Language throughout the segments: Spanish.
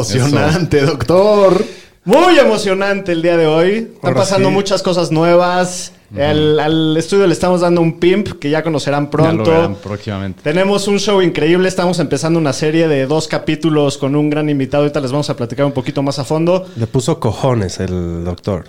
Emocionante, doctor! Muy emocionante el día de hoy. Están Ahora pasando sí. muchas cosas nuevas. El- al estudio le estamos dando un pimp que ya conocerán Ya lo pronto. verán próximamente. Tenemos un show increíble. Estamos empezando una serie de dos capítulos con un gran invitado. Ahorita les vamos a platicar un poquito más a fondo. Le puso cojones el doctor.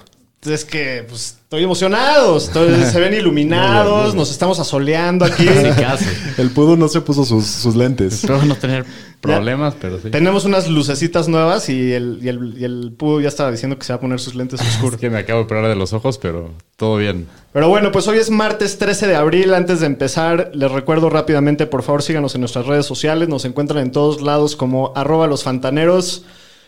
Es que pues, estoy emocionado. Estoy- se ven iluminados. Nos estamos asoleando aquí. Sí, ¿qué hace? El pudo no se puso sus, sus lentes. Espero no tener problemas, pero sí. Tenemos unas lucecitas nuevas y el, y el, y el Pudo ya estaba diciendo que se va a poner sus lentes Es oscuros. que me acabo de operar de los ojos, pero todo bien. Pero bueno, pues hoy es martes 13 de abril. Antes de empezar, les recuerdo rápidamente, por favor síganos en nuestras redes sociales. Nos encuentran en todos lados como arroba los fantaneros.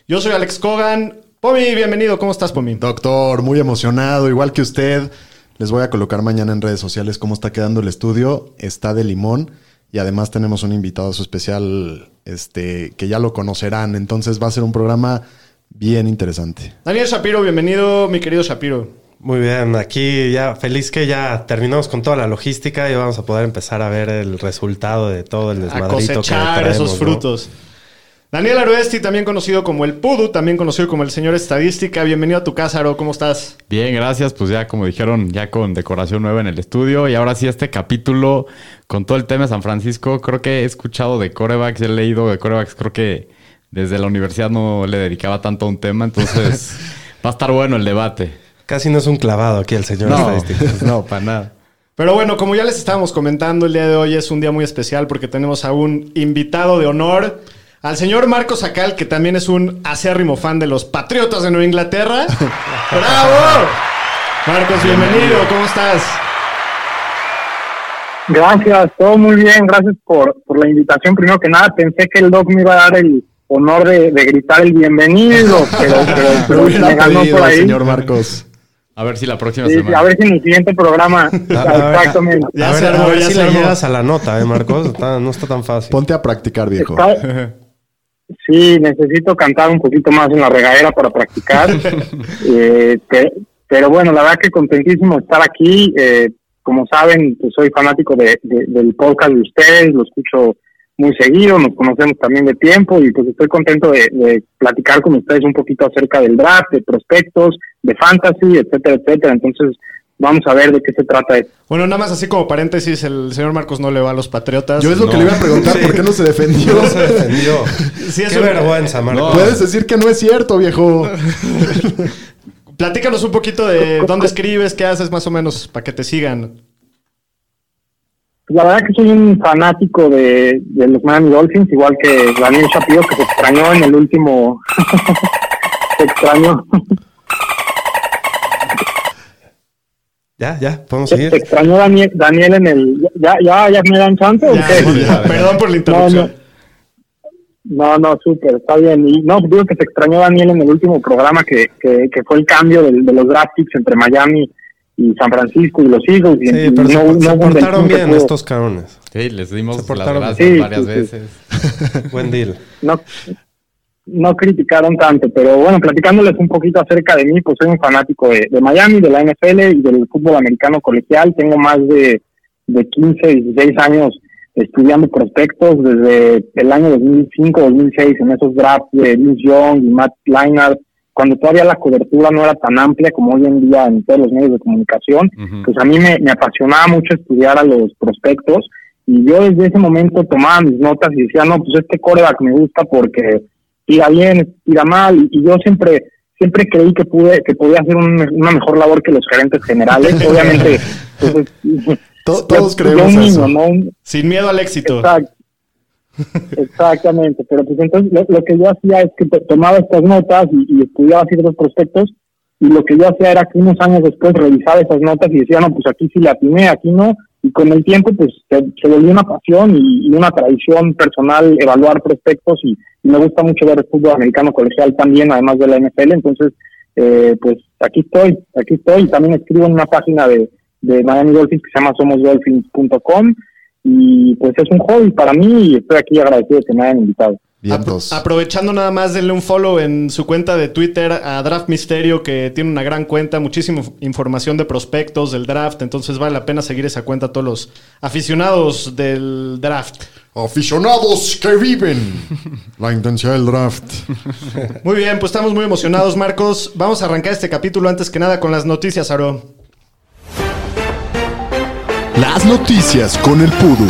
Yo soy Alex Cogan. Pomi, bienvenido. ¿Cómo estás, Pomi? Doctor, muy emocionado, igual que usted. Les voy a colocar mañana en redes sociales cómo está quedando el estudio. Está de limón. Y además tenemos un invitado especial este, que ya lo conocerán. Entonces va a ser un programa bien interesante. Daniel Shapiro, bienvenido, mi querido Shapiro. Muy bien, aquí ya feliz que ya terminamos con toda la logística y vamos a poder empezar a ver el resultado de todo el A desmadrito que cosechar traemos, esos ¿no? Daniel Aruesti, también conocido como el Pudu, también conocido como el señor Estadística. Bienvenido a tu casa, Aro. ¿Cómo estás? Bien, gracias. Pues ya, como dijeron, ya con decoración nueva en el estudio. Y ahora sí, este capítulo con todo el tema de San Francisco. Creo que he escuchado de corebacks, he leído de corebacks. Creo que desde la universidad no le dedicaba tanto a un tema. Entonces, va a estar bueno el debate. Casi no es un clavado aquí el señor No, estadístico. no, para nada. Pero bueno, como ya les estábamos comentando, el día de hoy es un día muy especial porque tenemos a un invitado de honor, al señor Marcos Acal, que también es un acérrimo fan de los Patriotas de Nueva Inglaterra. ¡Bravo! Marcos, bienvenido, ¿cómo estás? Gracias, todo muy bien, gracias por, por la invitación. Primero que nada, pensé que el doc me iba a dar el honor de, de gritar el bienvenido, pero, pero, pero me ganó pedido, por ahí. señor Marcos. A ver si la próxima Sí, semana. a ver si en el siguiente programa, exactamente. Ya a se ver, armó, a ver ya si se le llegas a la nota, ¿eh, Marcos? Está- no está tan fácil. Ponte a practicar, viejo. Está- sí, necesito cantar un poquito más en la regadera para practicar. Eh, pe- pero bueno, la verdad que contentísimo estar aquí. Eh, como saben, pues soy fanático de, de- del podcast de ustedes, lo escucho muy seguido, nos conocemos también de tiempo y pues estoy contento de, de platicar con ustedes un poquito acerca del draft, de prospectos, de fantasy, etcétera, etcétera. Entonces, vamos a ver de qué se trata esto. Bueno, nada más así como paréntesis, el señor Marcos no le va a los Patriotas. Yo es lo que le iba a preguntar, Sí. ¿por qué no se defendió? No se defendió. Sí, es Qué un- vergüenza, Marcos. Puedes decir que no es cierto, viejo. Platícanos un poquito de dónde escribes, qué haces más o menos, para que te sigan. La verdad que soy un fanático de, de los Miami Dolphins, igual que Daniel Shapiro, que se extrañó en el último... se extrañó. Ya, ya, podemos Se, seguir. se extrañó Daniel, Daniel en el... ¿Ya, ya, ya me dan chance o Ya, qué? ya, perdón por la interrupción. No, no, súper, está bien. Y no, digo que se extrañó Daniel en el último programa que, que, que fue el cambio de, los draft picks entre Miami y San Francisco y los Eagles. Y, Sí, y pero se, no- se no un portaron bien pudo- estos cabrones. Sí, les dimos Se las portaron. Sí, varias sí, sí. veces. Buen deal. no, no criticaron tanto, pero bueno, platicándoles un poquito acerca de mí, pues soy un fanático de, de Miami, de la NFL y del fútbol americano colegial. Tengo más de, de 15, 16 años estudiando prospectos desde el año 2005, 2006, en esos drafts de Vince Young y Matt Leinart, cuando todavía la cobertura no era tan amplia como hoy en día en todos los medios de comunicación pues a mí me, me apasionaba mucho estudiar a los prospectos y yo desde ese momento tomaba mis notas y decía, no, pues este coreback me gusta porque tira bien, tira mal y, yo siempre siempre creí que pude que podía hacer un- una mejor labor que los gerentes generales. Obviamente, pues, es- To- todos yo- creemos yo eso. ¿no? Sin miedo al éxito. Exactamente, pero pues entonces lo, lo que yo hacía es que to- tomaba estas notas y, y estudiaba ciertos prospectos y lo que yo hacía era que unos años después revisaba esas notas y decía, no, pues aquí sí la atiné, aquí no, y con el tiempo pues se, volvió una pasión y, una tradición personal evaluar prospectos y, me gusta mucho ver el fútbol americano colegial también, además de la NFL, entonces eh, pues aquí estoy, aquí estoy, también escribo en una página de, de Miami Dolphins que se llama somosdolphins.com y pues es un hobby para mí y estoy aquí agradecido de que me hayan invitado. Apro- aprovechando nada más, denle un follow en su cuenta de Twitter a Draft Misterio, que tiene una gran cuenta, muchísima información de prospectos del draft. Entonces vale la pena seguir esa cuenta a todos los aficionados del draft. Aficionados que viven la intensidad del draft. Muy bien, pues estamos muy emocionados, Marcos. Vamos a arrancar este capítulo antes que nada con las noticias, Aro. Las noticias con el Pudu.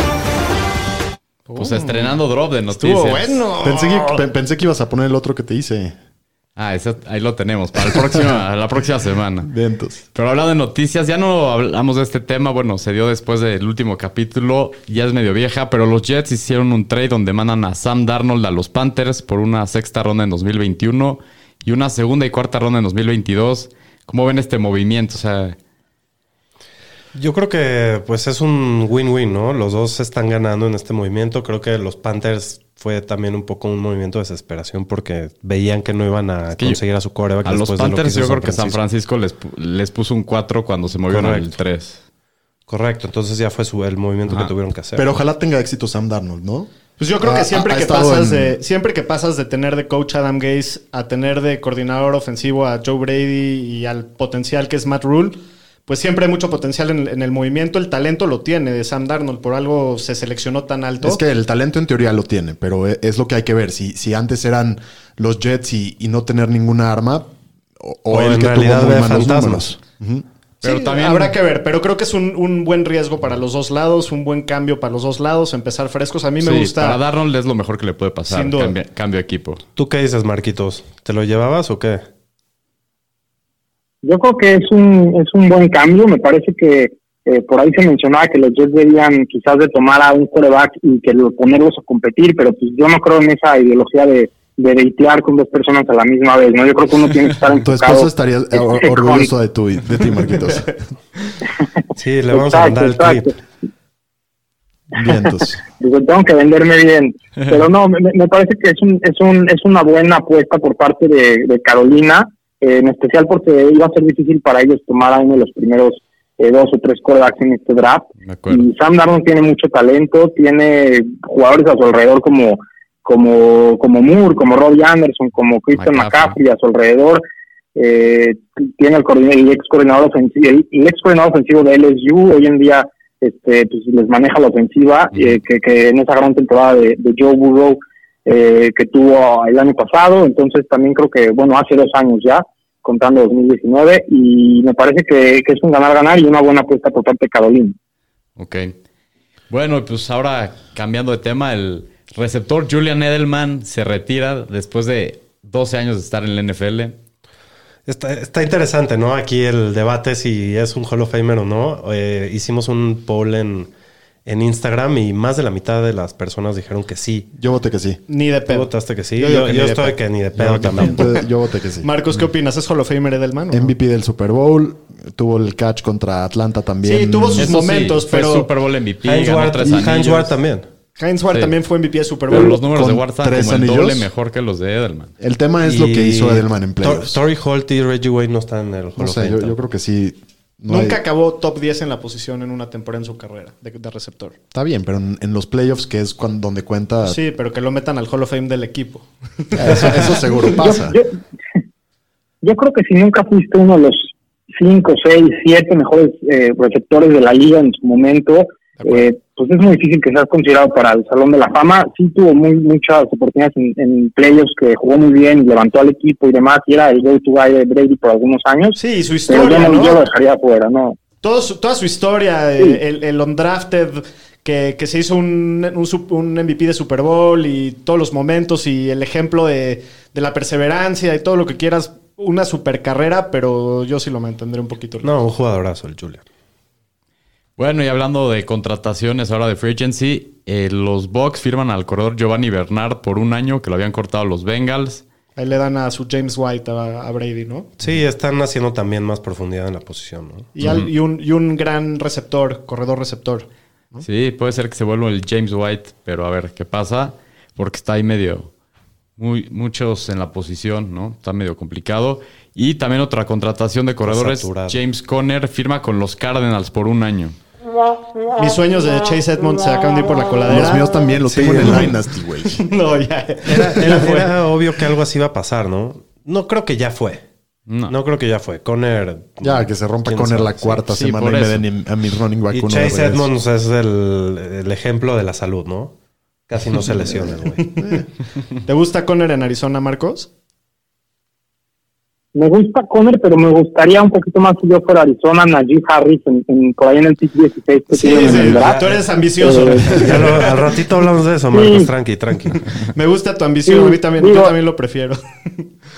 Pues estrenando drop de noticias. Estuvo bueno. Pensé que, pe- pensé que ibas a poner el otro que te hice. Ah, ese- ahí lo tenemos para el próximo, la próxima semana. Vientos. Pero hablando de noticias, ya no hablamos de este tema. Bueno, se dio después del último capítulo. Ya es medio vieja, pero los Jets hicieron un trade donde mandan a Sam Darnold a los Panthers por una sexta ronda en 2021 y una segunda y cuarta ronda en 2022. ¿Cómo ven este movimiento? O sea, Yo creo que pues es un win-win, ¿no? Los dos están ganando en este movimiento. Creo que los Panthers fue también un poco un movimiento de desesperación porque veían que no iban a que yo- conseguir a su coreback. a los después de lo Panthers hizo yo creo que San Francisco les, les puso un 4 cuando se movieron al Correcto. 3. Correcto, entonces ya fue su, el movimiento Ajá. que tuvieron que hacer. Pero ojalá tenga éxito Sam Darnold, ¿no? Pues yo creo que siempre ha- ha que pasas en- de siempre que pasas de tener de coach Adam Gaze a tener de coordinador ofensivo a Joe Brady y al potencial que es Matt Rule, pues siempre hay mucho potencial en, en el movimiento. El talento lo tiene de Sam Darnold, por algo se seleccionó tan alto. Es que el talento en teoría lo tiene, pero e- es lo que hay que ver. Si, si antes eran los Jets y, y no tener ninguna arma, o, o O él en que tuvo realidad muy malos fantasmas. números. Pero Sí, también habrá que ver, pero creo que es un, un buen riesgo para los dos lados, un buen cambio para los dos lados, empezar frescos. A mí me Sí, gusta. Para Darnold es lo mejor que le puede pasar. Sin duda. Cambia- cambio de equipo. ¿Tú qué dices, Marquitos? ¿Te lo llevabas o qué? Yo creo que es un, es un buen cambio. Me parece que eh, por ahí se mencionaba que los Jets debían quizás de tomar a un quarterback y que lo, ponerlos a competir, pero pues yo no creo en esa ideología de, de deitear con dos personas a la misma vez, ¿no? Yo creo que uno tiene que estar Tu enfocado. esposa estaría eh, or- orgulloso de, tu, de ti, Marquitos. Sí, le vamos a mandar el exacto. clip. Vientos. Digo, tengo que venderme bien. Pero no, me, me parece que es, un, es, un, es una buena apuesta por parte de, de Carolina, en especial porque iba a ser difícil para ellos tomar a uno de los primeros eh, dos o tres quarterbacks en este draft. Y Sam Darnold tiene mucho talento, tiene jugadores a su alrededor como como como Moore, como Robbie Anderson, como Christian McCaffrey. McCaffrey a su alrededor. Eh, tiene el, ex coordinador ofensivo, el, el ex coordinador ofensivo de LSU, hoy en día este pues les maneja la ofensiva, eh, que, que en esa gran temporada de, de Joe Burrow eh, que tuvo el año pasado, entonces también creo que, bueno, hace dos años ya, contando 2019, y me parece que, que es un ganar-ganar y una buena apuesta por parte de Carolina. Ok. Bueno, pues ahora cambiando de tema, el receptor Julian Edelman se retira después de 12 años de estar en la NFL. Está, está interesante, ¿no? Aquí el debate si es un Hall of Famer o no. Eh, hicimos un poll en, en Instagram y más de la mitad de las personas dijeron que sí. Yo voté que sí. Ni de ¿Tú pedo. votaste que sí? Yo Yo, digo que yo ni de estoy pedo. que ni de pedo también. Yo, yo voté que sí. Marcos, ¿qué opinas? ¿Es Hall of Famer Edelman? no? MVP del Super Bowl. Tuvo el catch contra Atlanta también. Sí, tuvo sus Eso momentos, sí, fue pero Super Bowl MVP, Heinz ganó Ward, tres y. Heinz Ward también. Heinz Ward Sí. también fue MVP de Super Pero Bowl. los números de Ward están tres como el anillos. doble mejor que los de Edelman. El tema es lo que hizo Edelman en Tor- playoffs. Torrey Holt y Reggie Wayne no están en el Hall No of sé, Fame. yo, yo creo que sí. No Nunca hay- acabó top 10 en la posición en una temporada en su carrera de, de receptor. Está bien, pero en, en los playoffs, que es cuando, donde cuenta, Sí, pero que lo metan al Hall of Fame del equipo. eso, eso seguro pasa. Yo, yo creo que si nunca fuiste uno de los cinco, seis, siete mejores eh, receptores de la liga en su momento, eh, pues es muy difícil que seas considerado para el Salón de la Fama. Sí tuvo muy muchas oportunidades en, en playoffs que jugó muy bien, levantó al equipo y demás, y era el go-to guy de Brady por algunos años. Sí, y su pero yo, historia, no, yo lo ¿no? dejaría afuera, ¿no? Todo su- toda su historia, eh, el, el undrafted, que, que se hizo un, un MVP de Super Bowl y todos los momentos y el ejemplo de, de la perseverancia y todo lo que quieras. Una super carrera, pero yo sí lo mantendré un poquito. No, un jugadorazo el Julian. Bueno, y hablando de contrataciones ahora de Free Agency, eh, los Bucks firman al corredor Giovanni Bernard por un año que lo habían cortado los Bengals. Ahí le dan a su James White a, a Brady, ¿no? Sí, están haciendo también más profundidad en la posición, ¿no? Y, al- y un, y un gran receptor, corredor receptor. Sí, puede ser que se vuelva el James White, pero a ver qué pasa, porque está ahí medio, muy, muchos en la posición, ¿no? Está medio complicado. Y también otra contratación de corredores, saturado. James Conner firma con los Cardinals por un año. Mis sueños de Chase Edmonds se acaban de ir por la coladera. Los míos también los Sí, tengo en el. Dynasty, güey. no, ya. Era, era- era obvio que algo así iba a pasar, ¿no? No creo que ya fue. No. No, creo que ya fue. Conner. Ya, que se rompa quién con sabe, la sí. cuarta Sí, semana por y me den a mi running back Y uno Chase. Edmonds es el, el ejemplo de la salud, ¿no? Casi no se lesiona, güey. ¿Te gusta Conner en Arizona, Marcos? Me gusta Conner, pero me gustaría un poquito más si yo fuera Arizona, Najee Harris, en, en- por ahí en el pick 16 que Sí, sí, el draft. tú eres ambicioso. Eh, Ya lo- al ratito hablamos de eso, Marcos. Tranqui, tranqui. Me gusta tu ambición, Sí, a mí también, digo- yo también lo prefiero.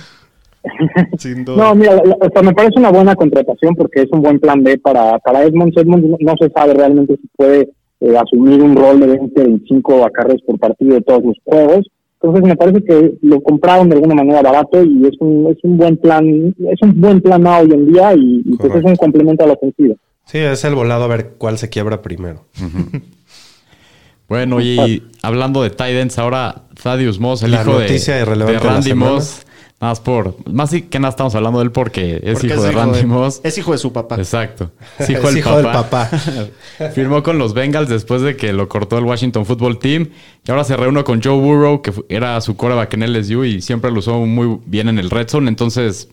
Sin duda. No, mira, o sea, me parece una buena contratación porque es un buen plan B para, para Edmonds. Edmonds no, no se sabe realmente si puede eh, asumir un rol de 20, 25 acarreos por partido de todos los juegos. Entonces me parece que lo compraron de alguna manera barato y es un, es un buen plan, es un buen plan A hoy en día y, y pues es un complemento a la ofensiva. Sí, es el volado a ver cuál se quiebra primero. Bueno, y hablando de Titans, ahora Thaddeus Moss, el La hijo de, de de Randy. Moss. Nada más por. Más que nada estamos hablando de él porque es Porque hijo de Randy Moss. Es hijo de su papá. Exacto. Es Es hijo, del, hijo del papá. Firmó con los Bengals después de que lo cortó el Washington Football Team. Y ahora se reúne con Joe Burrow, que era su coreback en LSU y siempre lo usó muy bien en el Red Zone. Entonces,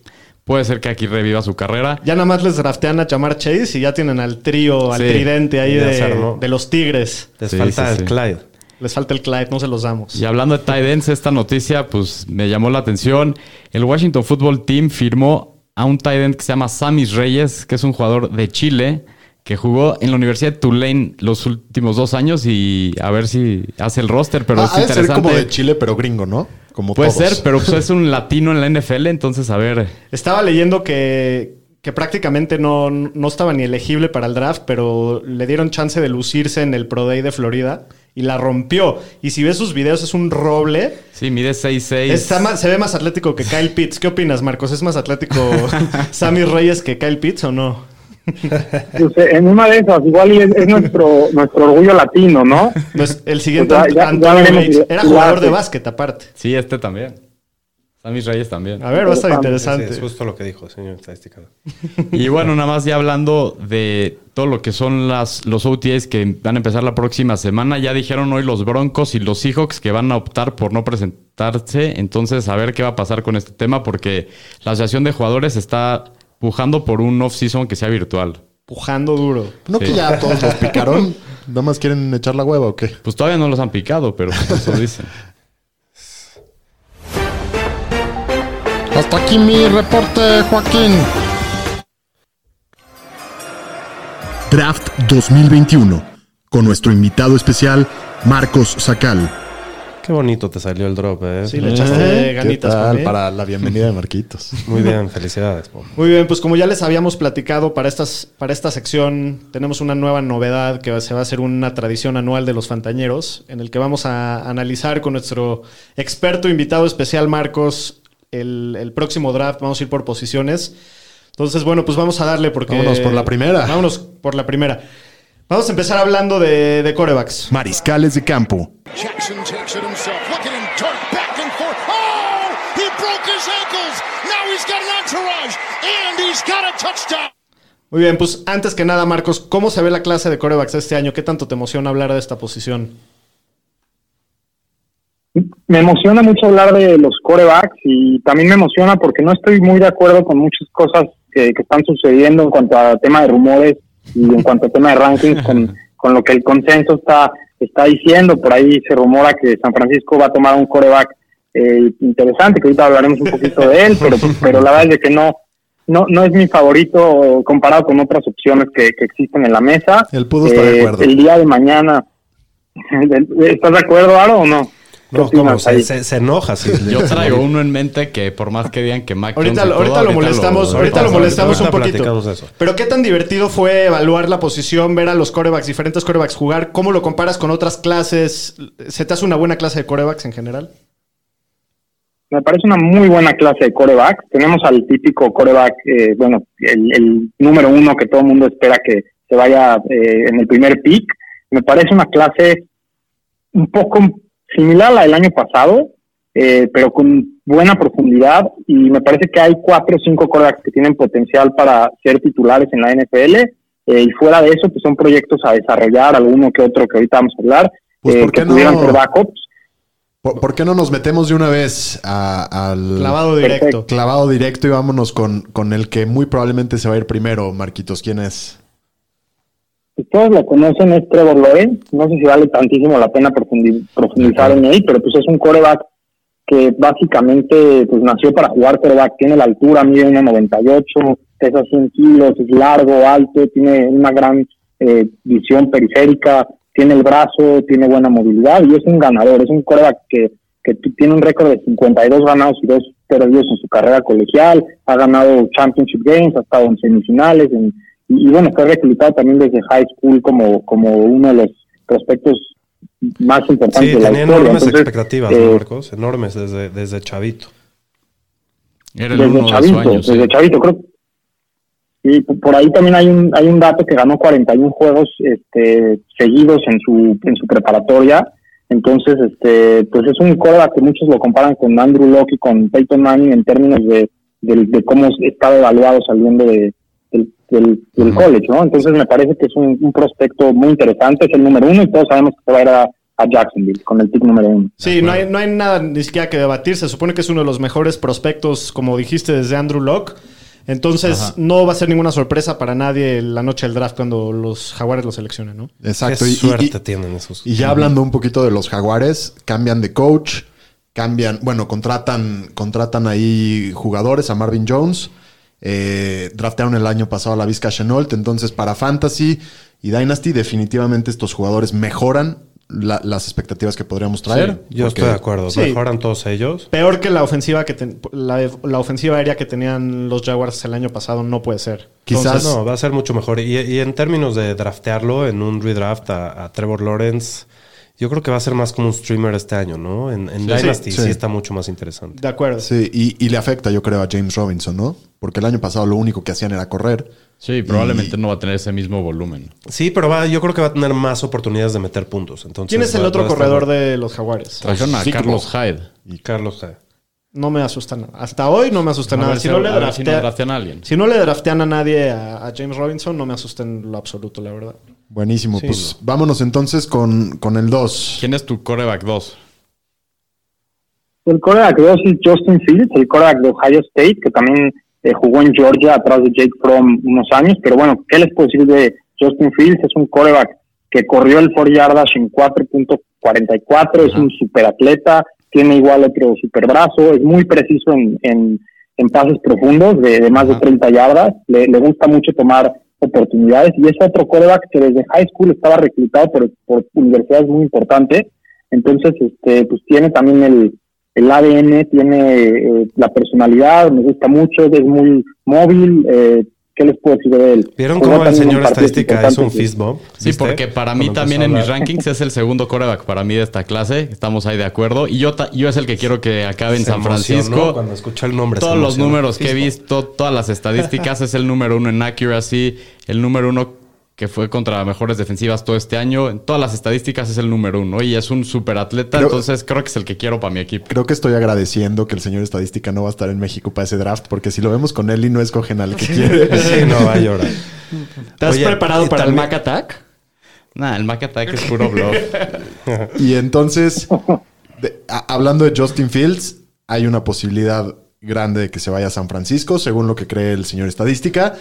puede ser que aquí reviva su carrera. Ya nada más les draftean a Chamar Chase y ya tienen al trío, al Sí, tridente ahí de, de los Tigres. Les Sí, falta sí, el sí. Clyde. Les falta el Clyde, no se los damos. Y hablando de tight ends, esta noticia pues me llamó la atención. El Washington Football Team firmó a un tight end que se llama Samis Reyes, que es un jugador de Chile, que jugó en la Universidad de Tulane los últimos dos años y a ver si hace el roster, pero Ah, es ha de ser interesante. como de Chile, pero gringo, ¿no? Como Puede todos. ser, pero pues, es un latino en la NFL, entonces a ver. Estaba leyendo que, que prácticamente no, no estaba ni elegible para el draft, pero le dieron chance de lucirse en el Pro Day de Florida y la rompió. Y si ves sus videos, es un roble. Sí, mide 6'6". Está más- se ve más atlético que Kyle Pitts. ¿Qué opinas, Marcos? ¿Es más atlético Sammy Reyes que Kyle Pitts o no? Pues, en una de esas, igual y es, es nuestro, nuestro orgullo latino, ¿no? No es el siguiente Pues ya- ya- Antonio ya veremos Era jugador de básquet, aparte. Sí, este también. Samis Reyes también. A ver, va a estar Sí, interesante. es justo lo que dijo, señor estadística. Y bueno, nada más ya hablando de todo lo que son las, los OTAs que van a empezar la próxima semana, ya dijeron hoy los Broncos y los Seahawks que van a optar por no presentarse. Entonces, a ver qué va a pasar con este tema, porque la Asociación de Jugadores está pujando por un off-season que sea virtual. Pujando duro. ¿No que Sí. ya todos los picaron? ¿Nada más quieren echar la hueva o qué? Pues todavía no los han picado, pero eso dicen. Hasta aquí mi reporte, Joaquín. Draft 2021 con nuestro invitado especial Marcos Sacal. Qué bonito te salió el drop, ¿eh? Sí, le echaste ¿Qué ganitas tal? él. Para la bienvenida de Marquitos. Muy bien, felicidades. Pom. Muy bien, pues como ya les habíamos platicado para, estas, para esta sección, tenemos una nueva novedad que se va a hacer una tradición anual de los Fantañeros, en el que vamos a analizar con nuestro experto invitado especial, Marcos, el, el próximo draft. Vamos a ir por posiciones. Entonces, bueno, pues vamos a darle porque... Vámonos por la primera. Vámonos por la primera. Vamos a empezar hablando de, de corebacks. Mariscales de campo. Jackson takes it himself. Look at him turn back and forth. Oh, he broke his ankles. Now he's got an entourage and he's got a touchdown. Muy bien, pues antes que nada, Marcos, ¿cómo se ve la clase de corebacks este año? ¿Qué tanto te emociona hablar de esta posición? Me emociona mucho hablar de los corebacks y también me emociona porque no estoy muy de acuerdo con muchas cosas que, que están sucediendo en cuanto a tema de rumores y en cuanto a tema de rankings con, con lo que el consenso está, está diciendo. Por ahí se rumora que San Francisco va a tomar un coreback eh, interesante, que ahorita hablaremos un poquito de él, pero, pero la verdad es que no, no, no es mi favorito comparado con otras opciones que, que existen en la mesa. El Pudo está de Eh, acuerdo. El día de mañana, ¿estás de acuerdo, Aro, o no? ¿Qué No, ¿cómo? Se, ahí? se- se enoja. Si Yo traigo uno en mente que por más que digan que Mac Ahorita, todo, ahorita lo molestamos, ahorita lo molestamos un poquito. eso. Pero qué tan divertido fue evaluar la posición, ver a los corebacks, diferentes corebacks jugar. ¿Cómo lo comparas con otras clases? ¿Se te hace una buena clase de corebacks en general? me parece una muy buena clase de coreback. Tenemos al típico coreback, eh, bueno, el, el, número uno que todo el mundo espera que se vaya eh, en el primer pick. Me parece una clase un poco similar a la del año pasado, eh, pero con buena profundidad y me parece que hay cuatro o cinco corebacks que tienen potencial para ser titulares en la NFL eh, y fuera de eso pues son proyectos a desarrollar, alguno que otro que ahorita vamos a hablar, Pues, eh, ¿por qué que pudieran no? ser backups. ¿Por, por qué no nos metemos de una vez a- al Clavado directo. Perfecto. clavado directo y vámonos con, con el que muy probablemente se va a ir primero, Marquitos? ¿Quién es? Todos lo conocen, es Trevor Lawrence. No sé si vale tantísimo la pena profundi- profundizar en él, pero pues es un coreback que básicamente pues nació para jugar coreback. Tiene la altura, mide 1.98, pesa 100 kilos, es largo, alto, tiene una gran eh, visión periférica, tiene el brazo, tiene buena movilidad y es un ganador. Es un coreback que, que tiene un récord de 52 ganados y 2 perdidos en su carrera colegial. Ha ganado Championship Games, ha estado en semifinales, en y, y bueno, fue reclutado también desde high school como, como uno de los prospectos más importantes Sí, de la tenía historia. enormes Entonces, expectativas, eh, ¿no, Marcos? Enormes desde, desde chavito. Era el desde de chavito, años. desde sí. chavito, creo. Y por ahí también hay un hay un dato que ganó 41 juegos este, seguidos en su en su preparatoria. Entonces, este, pues es un coreback que muchos lo comparan con Andrew Locke y con Peyton Manning en términos de, de, de cómo está evaluado saliendo de, del, del, del college, ¿no? Entonces me parece que es un, un prospecto muy interesante, es el número uno y todos sabemos que se va a ir a, a Jacksonville con el pick número uno. Sí, no hay, no hay nada ni siquiera que debatir. Se supone que es uno de los mejores prospectos, como dijiste, desde Andrew Locke. Entonces, no va a ser ninguna sorpresa para nadie la noche del draft cuando los Jaguares lo seleccionen, ¿no? Exacto. Qué y- y- suerte y- tienen esos. Y ya hablando un poquito de los jaguares, cambian de coach, cambian, bueno, contratan, contratan ahí jugadores a Marvin Jones, eh, draftearon el año pasado a la Vizca Chenault, entonces para Fantasy y Dynasty definitivamente estos jugadores mejoran la- las expectativas que podríamos traer. Yo porque- estoy de acuerdo. Sí. Mejoran todos ellos. Peor que la ofensiva que ten- la, la ofensiva aérea que tenían los Jaguars el año pasado no puede ser. Quizás- No, va a ser mucho mejor. Y, y en términos de draftearlo en un redraft a, a Trevor Lawrence, yo creo que va a ser más como un streamer este año, ¿no? En, en Dynasty sí. sí. está mucho más interesante. De acuerdo. Sí, y, y le afecta, yo creo, a James Robinson, ¿no? Porque el año pasado lo único que hacían era correr. Sí, probablemente no va a tener ese mismo volumen. Sí, pero va, yo creo que va a tener más oportunidades de meter puntos. Entonces, ¿Quién es el va- otro va a estar corredor de los Jaguares? Trajeron a. Carlos Hyde. Y Carlos G. No me asusta nada. Hasta hoy no me asusta A nada. ver Si si- no, le si no draftean a alguien. si no le draftean a nadie a, a James Robinson, no me asusta en lo absoluto, la verdad. Buenísimo. Sí, pues vámonos entonces con, con el 2. ¿Quién es tu coreback 2? El coreback 2 es Justin Fields, el coreback de Ohio State, que también eh, jugó en Georgia atrás de Jake Fromm unos años. Pero bueno, ¿qué les puedo decir de Justin Fields? Es un coreback que corrió el 4 yardas en 4.44, es un superatleta, tiene igual otro superbrazo, es muy preciso en, en, en pases profundos de, de más de 30 yardas, le, le gusta mucho tomar oportunidades y es otro coreback que desde high school estaba reclutado por, por universidades muy importantes, entonces este pues tiene también el, el ADN, tiene eh, la personalidad, me gusta mucho, es muy móvil, eh, ¿qué les puedo decir de él? ¿Vieron cómo el señor estadística es un importantes. fist bump? Sí, porque para mí Cuando también en mis rankings es el segundo coreback para mí de esta clase. Estamos ahí de acuerdo. Y yo, ta- yo es el que quiero que acabe en San Francisco. Cuando escuché el nombre. Todos los números que he visto, todas las estadísticas, es el número uno en accuracy, el número uno que fue contra mejores defensivas todo este año. En todas las estadísticas es el número uno y es un super atleta, Creo- entonces creo que es el que quiero para mi equipo. Creo que estoy agradeciendo que el señor estadística no va a estar en México para ese draft, porque si lo vemos con él y no escogen al que quiere. Sí, no, va a llorar. ¿Estás Oye, preparado para el Mac Attack? Nah, el Mac Attack es puro bluff. Y entonces, de- a- hablando de Justin Fields, hay una posibilidad grande de que se vaya a San Francisco, según lo que cree el señor estadística.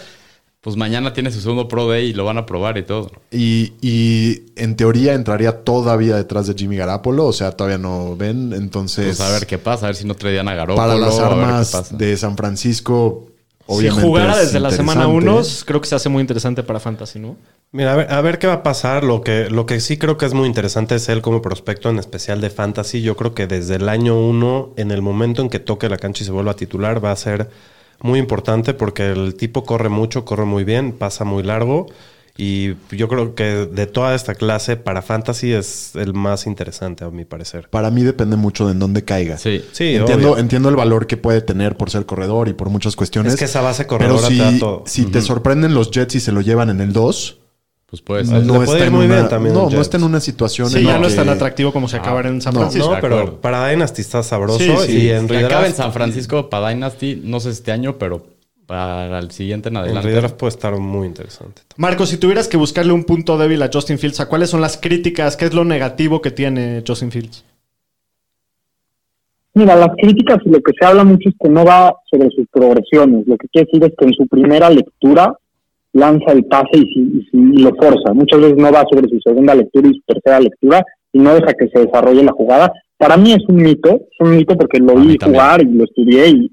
Pues mañana tiene su segundo Pro Day y lo van a probar y todo. Y, y en teoría entraría todavía detrás de Jimmy Garapolo, o sea, todavía no ven. Entonces, Pues a ver qué pasa, a ver si no traían a Garoppolo. para las armas de San Francisco, obviamente. si jugara es desde la semana interesante. 1, creo que se hace muy interesante para Fantasy, ¿no? Mira, a ver, a ver qué va a pasar. Lo que, lo que sí creo que es muy interesante es él como prospecto, en especial de fantasy. Yo creo que desde el año uno, en el momento en que toque la cancha y se vuelva a titular, va a ser muy importante porque el tipo corre mucho, corre muy bien, pasa muy largo Y yo creo que de toda esta clase, para Fantasy es el más interesante, a mi parecer. Para mí depende mucho de en dónde caiga. Sí. Sí, entiendo, obvio. entiendo el valor que puede tener por ser corredor y por muchas cuestiones. Es que esa base Pero corredora si, te da todo. si te sorprenden los Jets y se lo llevan en el 2, Pues puede ser. no, puede está ir en, muy una, bien también no, no está en una situación Sí, en ya no es tan atractivo como se acabar en San. Francisco. No, pero para Dynasty está sabroso Sí, sí. y en Que acabe en San Francisco para Dynasty, no sé este año, pero para el siguiente en en adelante. redraft puede estar muy interesante. Marco, si tuvieras que buscarle un punto débil a Justin Fields, ¿a cuáles son las críticas? ¿Qué es lo negativo que tiene Justin Fields? Mira, las críticas y lo que se habla mucho es que no va sobre sus progresiones. Lo que quiere decir es que en su primera lectura lanza el pase y, si- y si- y lo forza. Muchas veces no va sobre su segunda lectura y su tercera lectura y no deja que se desarrolle la jugada. Para mí es un mito, es un mito porque lo vi jugar y lo estudié y,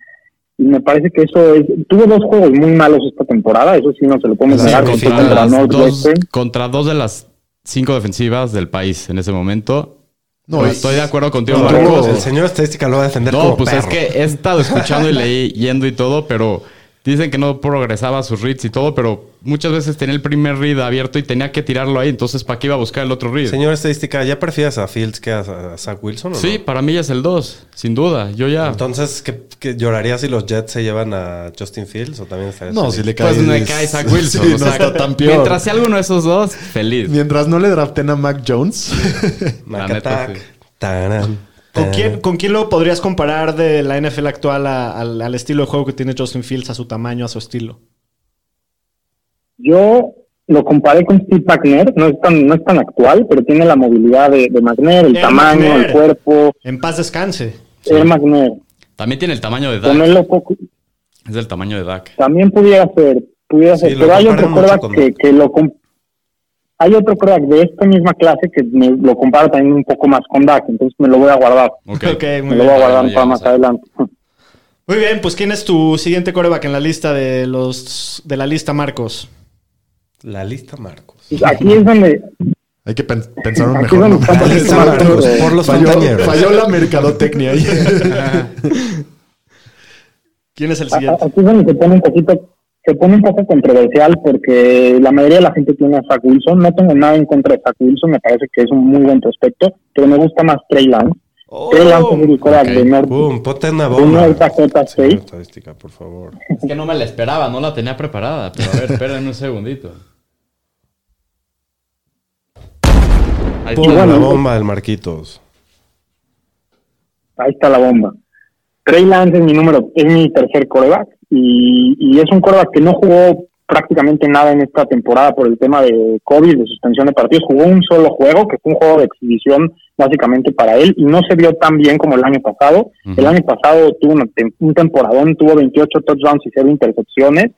y me parece que eso es... Tuvo dos juegos muy malos esta temporada, eso sí no se lo podemos Sí, negar. contra contra dos, contra dos de las cinco defensivas del país en ese momento. No, Pues estoy de acuerdo contigo, no, Marcos. El señor estadística lo va a defender No, como pues es perro. que he estado escuchando y leyendo y todo, pero dicen que no progresaba sus reads y todo, pero muchas veces tenía el primer read abierto y tenía que tirarlo ahí, entonces ¿para qué iba a buscar el otro read? Señor estadística, ¿ya prefieres a Fields que a, a Zach Wilson o no? Sí, para mí ya es el 2, sin duda. Yo ya. Entonces, ¿qué, qué lloraría si los Jets se llevan a Justin Fields o también estarías No, feliz? si le cae. pues me cae Zach Wilson. Sí, o no sea, está tan peor. Mientras sea alguno de esos dos, feliz. Mientras no le draften a Mac Jones. Mac neta, sí. ¿Con taran. quién, ¿Con quién lo podrías comparar de la NFL actual a- al, al estilo de juego que tiene Justin Fields, a su tamaño, a su estilo? Yo lo comparé con Steve McNair, no es tan, no es tan actual, pero tiene la movilidad de, de McNair, el tamaño, el cuerpo, En paz descanse. Air McNair. También tiene el tamaño de Dak. Es del tamaño de Dak. también pudiera ser, pudiera Sí, ser, pero hay otro que, que lo com- hay otro quarterback de esta misma clase que me lo compara también un poco más con Dak, entonces me lo voy a guardar, Ok. Ok, muy me bien. lo voy a guardar para más adelante. Muy bien, pues ¿quién es tu siguiente coreback en la lista de los de la lista, Marcos? La lista, Marcos. Aquí es donde Hay que pen- pensar un mejor nombre. por los falló, falló la mercadotecnia ahí. ¿Quién es el siguiente? aquí es donde se pone un poquito se pone un poco controversial porque la mayoría de la gente tiene a Zach Wilson. No tengo nada en contra de Zach Wilson, me parece que es un muy buen prospecto, pero me gusta más Trey Lance. Trey Lance es el quarterback ok. de North, Boom, ponte una de bomba. North Dakota State. estadística, por favor. Es que no me la esperaba, no la tenía preparada. Pero a ver, esperen un segundito. Ahí está. bueno, la bomba del Marquitos. Ahí está la bomba. Trey Lance es mi número, es mi tercer coreback y, y es un coreback que no jugó prácticamente nada en esta temporada por el tema de COVID, de suspensión de partidos. Jugó un solo juego, que fue un juego de exhibición básicamente para él y no se vio tan bien como el año pasado. El año pasado tuvo tem- un temporadón, tuvo 28 touchdowns y 0 intercepciones.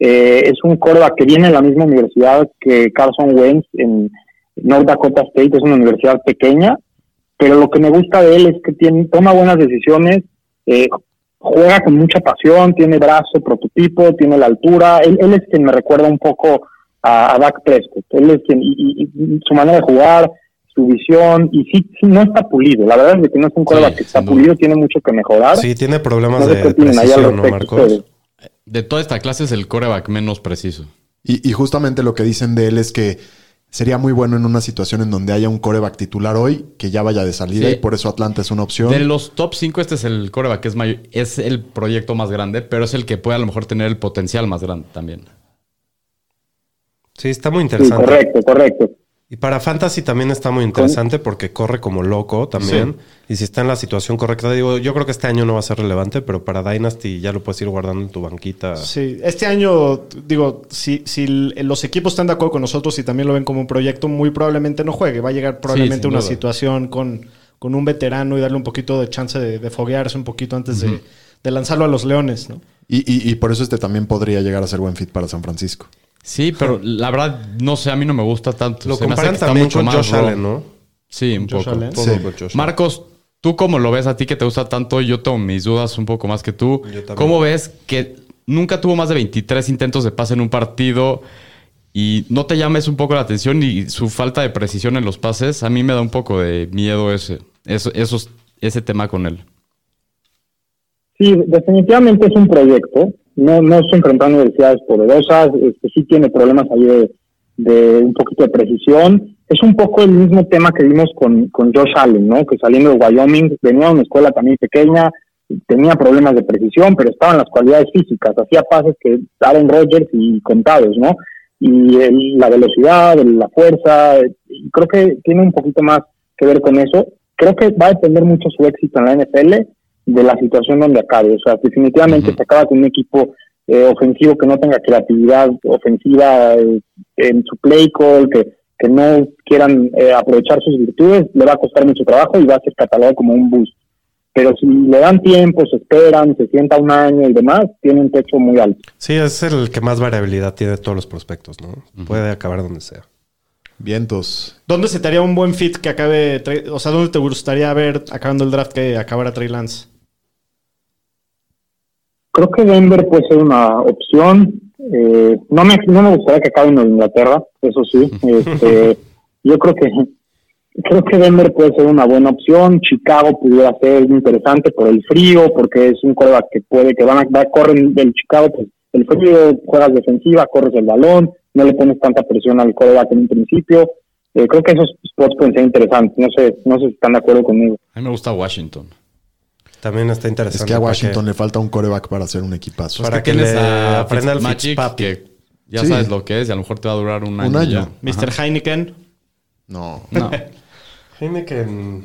Eh, es un coreback que viene de la misma universidad que Carson Wentz en North Dakota State, es una universidad pequeña, pero lo que me gusta de él es que tiene, toma buenas decisiones, eh, juega con mucha pasión, tiene brazo, prototipo, tiene la altura. Él, él es quien me recuerda un poco a, a Dak Prescott. Él es quien, y, y- y su manera de jugar, su visión, y sí, sí no está pulido. La verdad es que no es un quarterback que está pulido, tiene mucho que mejorar. Sí, tiene problemas No sé de precisión, ¿no, Marcos? De toda esta clase es el coreback menos preciso. Y, y justamente lo que dicen de él es que sería muy bueno en una situación en donde haya un coreback titular hoy que ya vaya de salida Sí. y por eso Atlanta es una opción. De los top 5, este es el coreback que es, mayor- es el proyecto más grande, pero es el que puede a lo mejor tener el potencial más grande también. Sí, está muy Sí, interesante. correcto, correcto. Y para Fantasy también está muy interesante porque corre como loco también. Y si está en la situación correcta, digo, yo creo que este año no va a ser relevante, pero para Dynasty ya lo puedes ir guardando en tu banquita. Sí, este año, digo, si, si los equipos están de acuerdo con nosotros y también lo ven como un proyecto, muy probablemente no juegue. Va a llegar probablemente sin una duda. situación con, con un veterano y darle un poquito de chance de, de foguearse un poquito antes de, de lanzarlo a los leones, ¿no? Y, y- y por eso este también podría llegar a ser buen fit para San Francisco. Sí, pero la verdad, no sé, a mí no me gusta tanto. Lo Se me hace comparan que está mucho con más Josh raw. Allen, ¿no? Sí, un Josh poco. Allen. Todo Sí. con Josh Allen. Marcos, ¿tú cómo lo ves a ti que te gusta tanto? Yo tengo mis dudas un poco más que tú. Yo también. ¿Cómo ves que nunca tuvo más de 23 intentos de pase en un partido y no te llames un poco la atención y su falta de precisión en los pases? A mí me da un poco de miedo ese, eso, esos- ese tema con él. Sí, definitivamente es un proyecto. No, no se enfrenta a universidades poderosas. Este, sí tiene problemas ahí de, un poquito de precisión. Es un poco el mismo tema que vimos con, con Josh Allen, ¿no? Que saliendo de Wyoming venía a una escuela también pequeña, tenía problemas de precisión, pero estaban las cualidades físicas, hacía pases que Aaron Rodgers y contados, ¿no? Y el- la velocidad, el- la fuerza, creo que tiene un poquito más que ver con eso. Creo que va a depender mucho su éxito en la NFL de la situación donde acabe. O sea, definitivamente se acaba con un equipo eh, ofensivo que no tenga creatividad ofensiva eh, en su play call, que, que no quieran eh, aprovechar sus virtudes, le va a costar mucho trabajo y va a ser catalogado como un boost. Pero si le dan tiempo, se esperan, se sienta un año y demás, tiene un techo muy alto. Sí, es el que más variabilidad tiene de todos los prospectos, ¿no? Puede acabar donde sea. Vientos. ¿Dónde se te haría un buen fit que acabe? O sea, ¿dónde te gustaría ver acabando el draft que acabara Trey Lance? Creo que Denver puede ser una opción. Eh, no me no me gustaría que acabe en Inglaterra, eso sí. Este, yo creo que creo que Denver puede ser una buena opción. Chicago pudiera ser interesante por el frío, porque es un coreback que puede que van a va, corren del Chicago, pues el frío, juegas defensiva, corres el balón, no le pones tanta presión al coreback en un principio. Eh, creo que esos spots pueden ser interesantes. No sé, no sé si están de acuerdo conmigo. A mí me gusta Washington. También está interesante. Es que a Washington le falta un coreback para hacer un equipazo. Para Es que que le a aprenda el Fitzpapi. que ya Sí. sabes lo que es y a lo mejor te va a durar un año. Un año. ya. Mr. Ajá. Heineken. No, No. Heineken,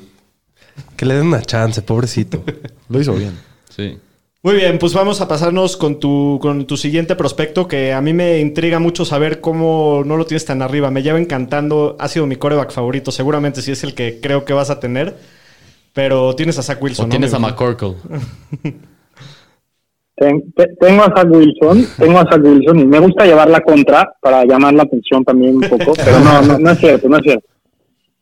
que le den una chance, pobrecito. lo hizo bien. Sí. Muy bien, pues vamos a pasarnos con tu, con tu siguiente prospecto, que a mí me intriga mucho saber cómo no lo tienes tan arriba. Me lleva encantando, ha sido mi coreback favorito, seguramente sí es el que creo que vas a tener. Pero tienes a Zach Wilson. O ¿no? tienes a. McCorkle. Ten- te- tengo a Zach Wilson, tengo a Zach Wilson y me gusta llevar la contra para llamar la atención también un poco, pero no, no, no es cierto, no es cierto.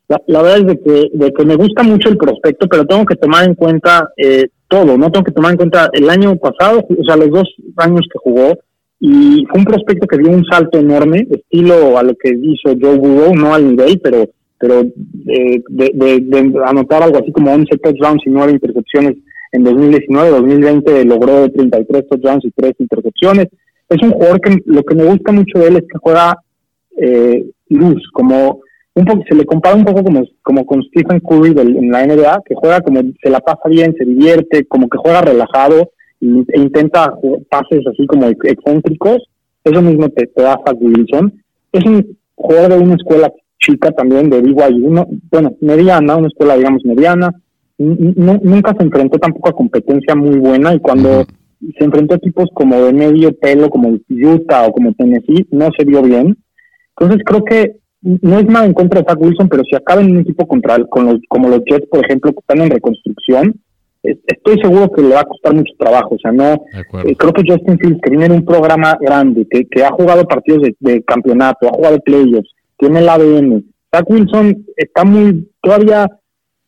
La, la verdad es de que, de que me gusta mucho el prospecto, pero tengo que tomar en cuenta eh, todo, ¿no? Tengo que tomar en cuenta el año pasado, o sea, los dos años que jugó, y fue un prospecto que dio un salto enorme, estilo a lo que hizo Joe Burrow, no al nivel, pero pero eh, de, de- anotar algo así como 11 touchdowns y 9 intercepciones en 2019, 2020 logró 33 touchdowns y 3 intercepciones. Es un jugador que lo que me gusta mucho de él es que juega eh, luz, como un poco, se le compara un poco como, como con Stephen Curry del- en la NBA, que juega como se la pasa bien, se divierte, como que juega relajado e intenta pases así como ex- excéntricos. Eso mismo te, te da Zach Wilson. Es un jugador de una escuela chica también de BYU, no, bueno, mediana, una escuela digamos mediana. Nunca se enfrentó tampoco a competencia muy buena y cuando se enfrentó a equipos como de medio pelo, como Utah o como Tennessee, no se vio bien. Entonces creo que no es nada en contra de Zach Wilson, pero si acaba en un equipo contra el- con los, como los Jets, por ejemplo, que están en reconstrucción, es- estoy seguro que le va a costar mucho trabajo. O sea, no, eh, creo que Justin Fields, que viene un programa grande, que, que ha jugado partidos de, de campeonato, ha jugado playoffs, tiene el ADN. Zach Wilson está muy, todavía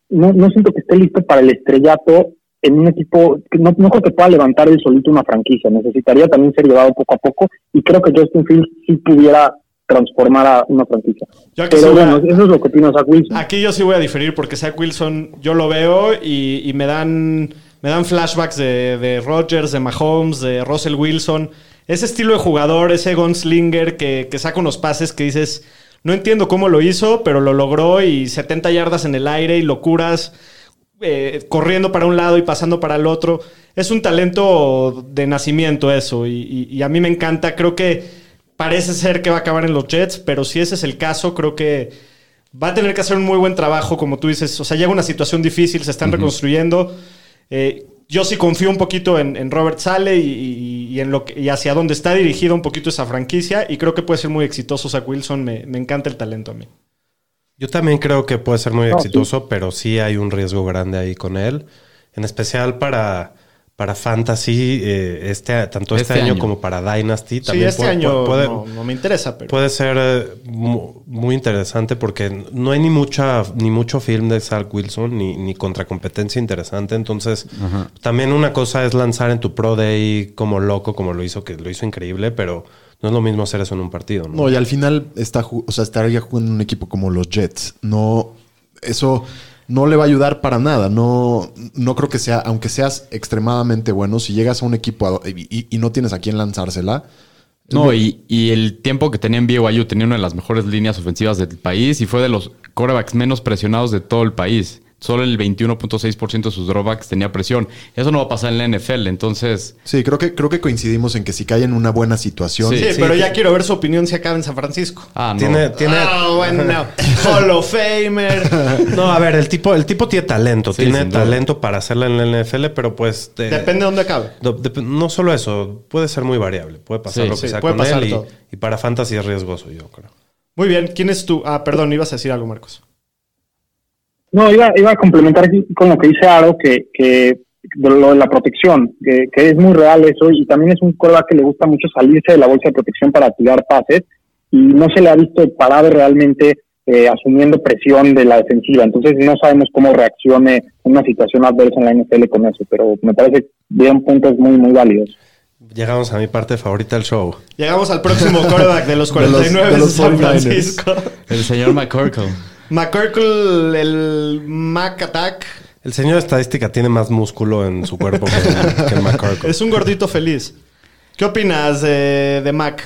no, no siento que esté listo para el estrellato en un equipo, que no, no creo que pueda levantar él solito una franquicia, necesitaría también ser llevado poco a poco y creo que Justin Fields sí pudiera transformar a una franquicia. Pero bueno, eso es lo que opino Zach Wilson. Aquí yo sí voy a diferir porque Zach Wilson yo lo veo y, y me dan me dan flashbacks de, de Rodgers, de Mahomes, de Russell Wilson. Ese estilo de jugador, ese gunslinger que, que saca unos pases que dices, no entiendo cómo lo hizo, pero lo logró y 70 yardas en el aire y locuras, eh, corriendo para un lado y pasando para el otro. Es un talento de nacimiento eso y, y- y a mí me encanta. Creo que parece ser que va a acabar en los Jets, pero si ese es el caso, creo que va a tener que hacer un muy buen trabajo, como tú dices. O sea, llega una situación difícil, se están reconstruyendo. Eh, yo sí confío un poquito en, en Robert Sale y, y- y en lo que, y hacia dónde está dirigida un poquito esa franquicia. Y creo que puede ser muy exitoso Zach Wilson. Me, me encanta el talento a mí. Yo también creo que puede ser muy No, exitoso, pero sí hay un riesgo grande ahí con él. En especial para, para Fantasy, eh, este, tanto este, Este año, año. como para Dynasty. Sí, También este puede, año puede, no, no me interesa, pero... puede ser eh, mu- muy interesante porque no hay ni mucha ni mucho film de Zach Wilson ni, ni contracompetencia interesante. Entonces, también una cosa es lanzar en tu Pro Day como loco, como lo hizo, que lo hizo increíble, pero no es lo mismo hacer eso en un partido. ¿no? No, y al final está, o sea, estaría jugando en un equipo como los Jets. No, eso no le va a ayudar para nada. No, no creo que sea, aunque seas extremadamente bueno, si llegas a un equipo a- y, y- y no tienes a quién lanzársela, No, y, y el tiempo que tenía en BYU tenía una de las mejores líneas ofensivas del país y fue de los quarterbacks menos presionados de todo el país. Solo el 21.6% de sus dropbacks tenía presión. Eso no va a pasar en la NFL, entonces... Sí, creo que, creo que coincidimos en que si cae en una buena situación. Sí, pero ya quiero ver su opinión si acaba en San Francisco. Ah, no. Tiene, tiene... Ah, bueno. Hall of Famer. No, a ver, el tipo, el tipo tiene talento, Sí, tiene talento para hacerla en la NFL, pero pues... eh, Depende de dónde acabe. no, no solo eso, puede ser muy variable. Puede pasar Sí, lo que sí, sea puede con pasar él y, todo. y para fantasy es riesgoso, yo creo. Muy bien. ¿Quién es tú? Ah, perdón, ibas a decir algo, Marcos. No, iba, iba a complementar aquí con lo que dice Aro, que, que de lo de la protección, que, que es muy real eso, y también es un coreback que le gusta mucho salirse de la bolsa de protección para tirar pases, y no se le ha visto parado realmente eh, asumiendo presión de la defensiva. Entonces no sabemos cómo reaccione una situación adversa en la NFL con eso, pero me parece que dieron puntos muy, muy válidos. Llegamos a mi parte favorita del show. Llegamos al próximo quarterback de los De los- 49 de, de los San 49ers. Francisco. El señor McCorkle. McCorkle, el Mac Attack, El señor estadística tiene más músculo en su cuerpo que, que McCorkle. es un gordito feliz. ¿Qué opinas de, de Mac?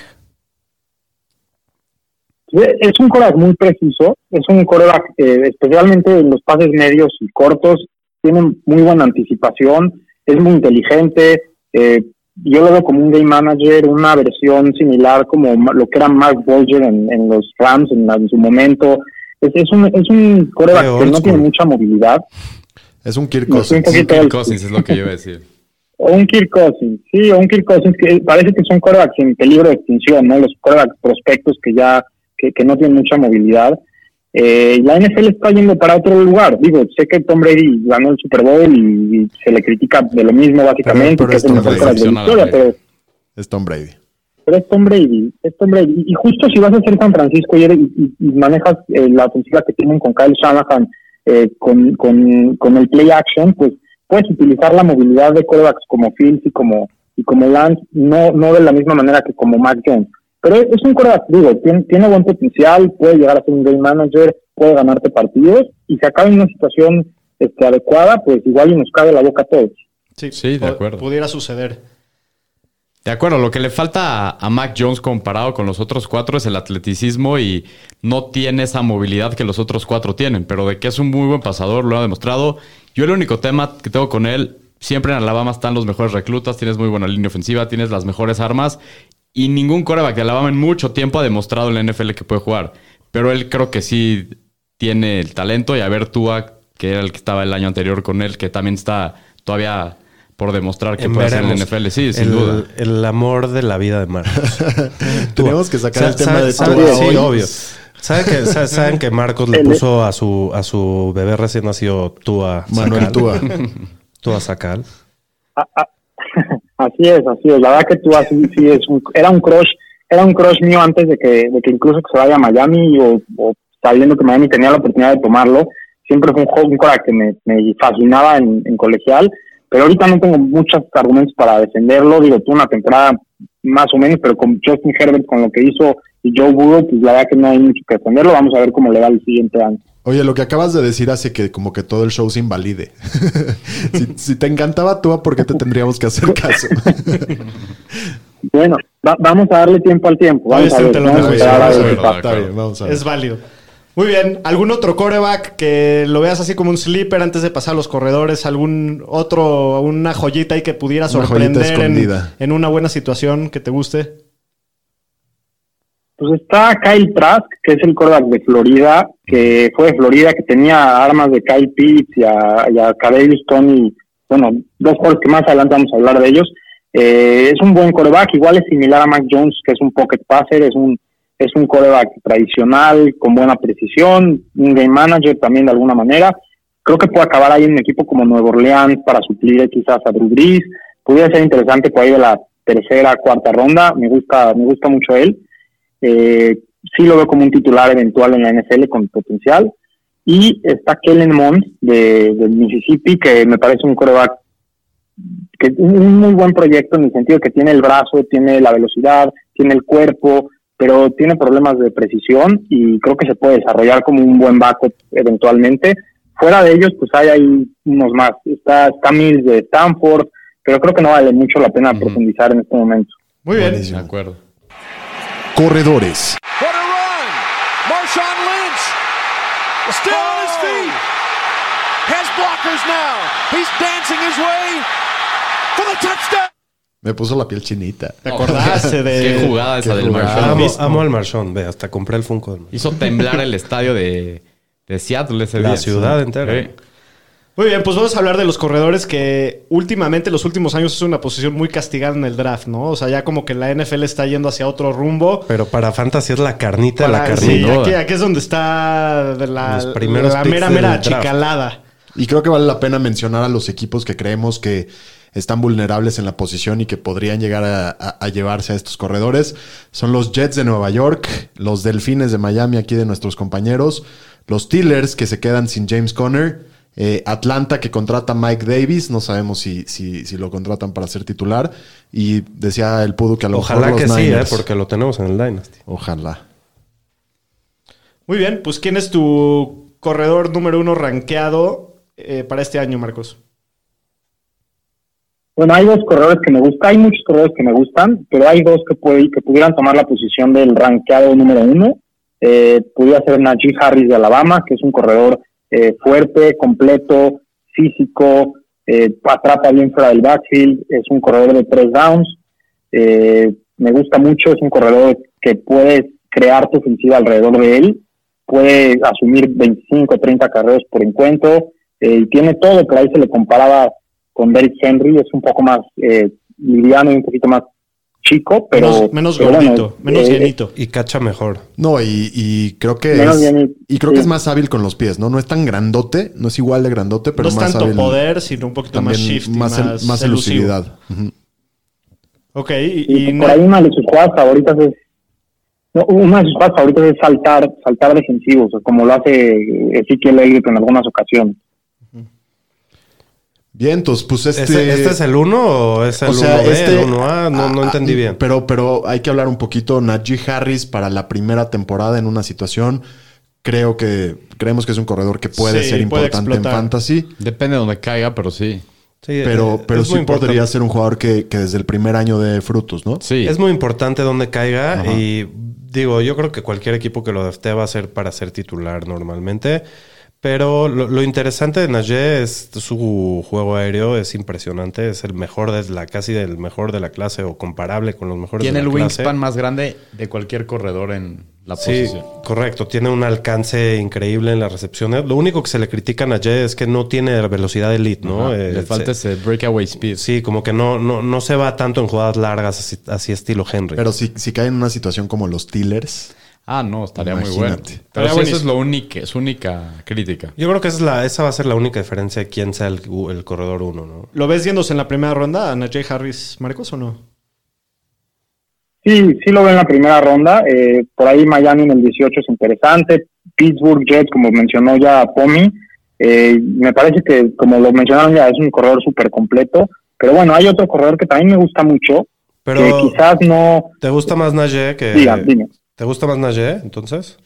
Es un coreback muy preciso, es un coreback eh, especialmente en los pases medios y cortos, tiene muy buena anticipación, es muy inteligente, eh, yo lo veo como un game manager, una versión similar como lo que era Mark Bolger en, en los Rams en, la- en su momento. Es, es un, es un coreback que no tiene mucha movilidad, Es un Kirk un Cousins. poquito Kirk Cousins es lo que yo iba a decir. o un Kirk Cousins, sí, o un Kirk Cousins que parece que son corebacks en peligro de extinción, ¿no? Los corebacks prospectos que ya, que, que no tienen mucha movilidad. Eh, la NFL está yendo para otro lugar. Digo, sé que Tom Brady ganó el Super Bowl y, y se le critica de lo mismo básicamente, pero que es el esto mejor de la historia, pero, Es Tom Brady. Pero es Tom Brady, es Tom Brady. Y justo si vas a ser San Francisco y, eres- y- y manejas eh, la ofensiva que tienen con Kyle Shanahan, eh, con, con, con el play action, pues puedes utilizar la movilidad de quarterbacks como Fields y como y como Lance, no, no de la misma manera que como Mac Jones. Pero es un quarterback, digo, tiene, tiene buen potencial, puede llegar a ser un game manager, puede ganarte partidos, y si acaba en una situación este, adecuada, pues igual y nos cabe la boca a todos. Sí, Sí, de acuerdo. Pudiera suceder. De acuerdo, lo que le falta a, Mac Jones comparado con los otros cuatro es el atleticismo y no tiene esa movilidad que los otros cuatro tienen, pero de que es un muy buen pasador, lo ha demostrado. Yo el único tema que tengo con él, siempre en Alabama están los mejores reclutas, tienes muy buena línea ofensiva, tienes las mejores armas y ningún coreback de Alabama en mucho tiempo ha demostrado en la NFL que puede jugar. Pero él creo que sí tiene el talento y a ver Tua, que era el que estaba el año anterior con él, que también está todavía por demostrar que En puede la veremos. NFL, sí, sin el, duda. El amor de la vida de Marcos. Tenemos que sacar el tema de Tua Sí, hoy. obvio. ¿Saben que, sa- ¿Saben que Marcos le El- puso a su, a su bebé recién nacido Tua Manuel Sacal? Tua. Tua Sacal. Así es, así es. La verdad que tú así sí es un, era un crush, era un crush mío antes de que, de que incluso que se vaya a Miami o, o sabiendo que Miami tenía la oportunidad de tomarlo. Siempre fue un juego un que me, me fascinaba en, en colegial, pero ahorita no tengo muchos argumentos para defenderlo. Digo, tuvo una temporada más o menos, pero con Justin Herbert, con lo que hizo y Joe Burrow, pues la verdad que no hay mucho que defenderlo. Vamos a ver cómo le va el siguiente año. Oye, lo que acabas de decir hace que como que todo el show se invalide. si, si te encantaba Tua, ¿por qué te tendríamos que hacer caso? Bueno, va- vamos a darle tiempo al tiempo. A ver, vamos a ver. Es válido. Muy bien. ¿Algún otro coreback que lo veas así como un sleeper antes de pasar a los corredores? ¿Algún otro, una joyita ahí que pudiera Una sorprender en, una buena situación que te guste? Pues está Kyle Trask, que es el quarterback de Florida, que fue de Florida, que tenía armas de Kyle Pitts y a, y a Tony, bueno, dos jugadores que más adelante vamos a hablar de ellos. Eh, es un buen quarterback, igual es similar a Mac Jones, que es un pocket passer, es un es un quarterback tradicional, con buena precisión, un game manager también de alguna manera. Creo que puede acabar ahí en un equipo como Nueva Orleans para suplir quizás a Drew Brees. Pudiera ser interesante por ahí de la tercera, cuarta ronda. Me gusta, me gusta mucho él. Eh, sí lo veo como un titular eventual en la NFL con potencial. Y está Kellen Mond de, Mississippi, que me parece un coreback que un, un muy buen proyecto en el sentido que tiene el brazo, tiene la velocidad, tiene el cuerpo, pero tiene problemas de precisión y creo que se puede desarrollar como un buen backup eventualmente. Fuera de ellos, pues hay ahí unos más. Está, está Mills de Stanford, pero creo que no vale mucho la pena profundizar en este momento. Muy bien. Buenísimo. De acuerdo. corredores. What a run! Marshawn Lynch still on his feet. Has blockers now. He's dancing his way for the touchdown. Me puso la piel chinita. ¿Te acordaste de...? Qué jugada esa del. Marshall. Amo, amo al Marchón, ve, hasta compré el Funko. del Marchón. Hizo temblar el estadio de, de Seattle ese La día. ciudad entera. Sí. Muy bien, pues vamos a hablar de los corredores que últimamente, los últimos años, es una posición muy castigada en el draft, ¿no? O sea, ya como que la NFL está yendo hacia otro rumbo. Pero para Fantasy es la carnita de la carnita. sí, aquí, aquí es donde está de la, Los primeros la mera, mera achicalada. Y creo que vale la pena mencionar a los equipos que creemos que están vulnerables en la posición y que podrían llegar a, a- a llevarse a estos corredores. Son los Jets de Nueva York, los Delfines de Miami, aquí de nuestros compañeros, los Steelers que se quedan sin James Conner, eh, Atlanta que contrata a Mike Davis, no sabemos si, si, si lo contratan para ser titular. Y decía el Pudu que a lo Ojalá mejor que sí, eh, porque lo tenemos en el Dynasty. Ojalá. Muy bien, pues ¿quién es tu corredor número uno rankeado eh, para este año, Marcos? Bueno, hay dos corredores que me gustan, hay muchos corredores que me gustan, pero hay dos que, puede, que pudieran tomar la posición del rankeado número uno. Eh, pudiera ser Najee Harris de Alabama, que es un corredor eh, fuerte, completo, físico, eh, atrapa bien fuera del backfield, es un corredor de tres downs. Eh, me gusta mucho, es un corredor que puede crear tu ofensiva alrededor de él, puede asumir 25 o 30 carreras por encuentro, eh, y tiene todo, por ahí se le comparaba con Derrick Henry, es un poco más eh, liviano y un poquito más chico, pero... menos menos pero bueno, gordito, menos eh, llenito. Y cacha mejor. No, y, y creo que Menos es, bien, y creo sí. que es más hábil con los pies, ¿no? No es tan grandote, no es igual de grandote, pero no es más tanto hábil. poder, sino un poquito más shift y más, el- más elusividad. Ujú. Ok, y, Y, y por no- ahí una de sus jugadas favoritas es no, una de sus jugadas favoritas es saltar, saltar defensivos, como lo hace Ezequiel Elliott en algunas ocasiones. Bien, entonces, pues este. ¿Este, este es el 1 o es el o sea, 1B, este- el 1A? No, no ah, entendí ah, bien. Pero, pero hay que hablar un poquito. Najee Harris para la primera temporada en una situación. Creo que creemos que es un corredor que puede Sí, ser puede importante en fantasy. Depende de donde caiga, pero sí. Sí, Pero, eh, pero es sí podría ser un jugador que, que desde el primer año de frutos, ¿no? Sí. Es muy importante donde caiga Ajá. y digo, yo creo que cualquier equipo que lo drafte va a ser para ser titular normalmente. Pero lo, lo interesante de Najee es su juego aéreo, es impresionante, es el mejor de la, casi del mejor de la clase o comparable con los mejores Tiene de el la clase. wingspan más grande de cualquier corredor en la Sí, posición. correcto. Tiene un alcance increíble en las recepciones. Lo único que se le critica a Najee es que no tiene velocidad elite, ¿no? Ajá. Eh, Le falta se- ese breakaway speed. Sí, como que no, no, no se va tanto en jugadas largas así, así estilo Henry. Pero si, si cae en una situación como los Steelers, Ah, no, estaría muy bueno. Pero sí, eso es lo único, su única crítica. Yo creo que esa, es la, esa va a ser la única diferencia de quién sea el, el corredor uno, ¿no? ¿Lo ves yéndose en la primera ronda a Najee Harris, Marcos, o no? Sí, sí lo veo en la primera ronda. Eh, por ahí Miami en el 18 es interesante. Pittsburgh Jets, como mencionó ya Pomi. Eh, me parece que, como lo mencionaron ya, es un corredor súper completo. Pero bueno, hay otro corredor que también me gusta mucho, Pero, que quizás no... ¿te gusta más Najee que...? Diga, dime. ¿Te gusta más Najee, entonces?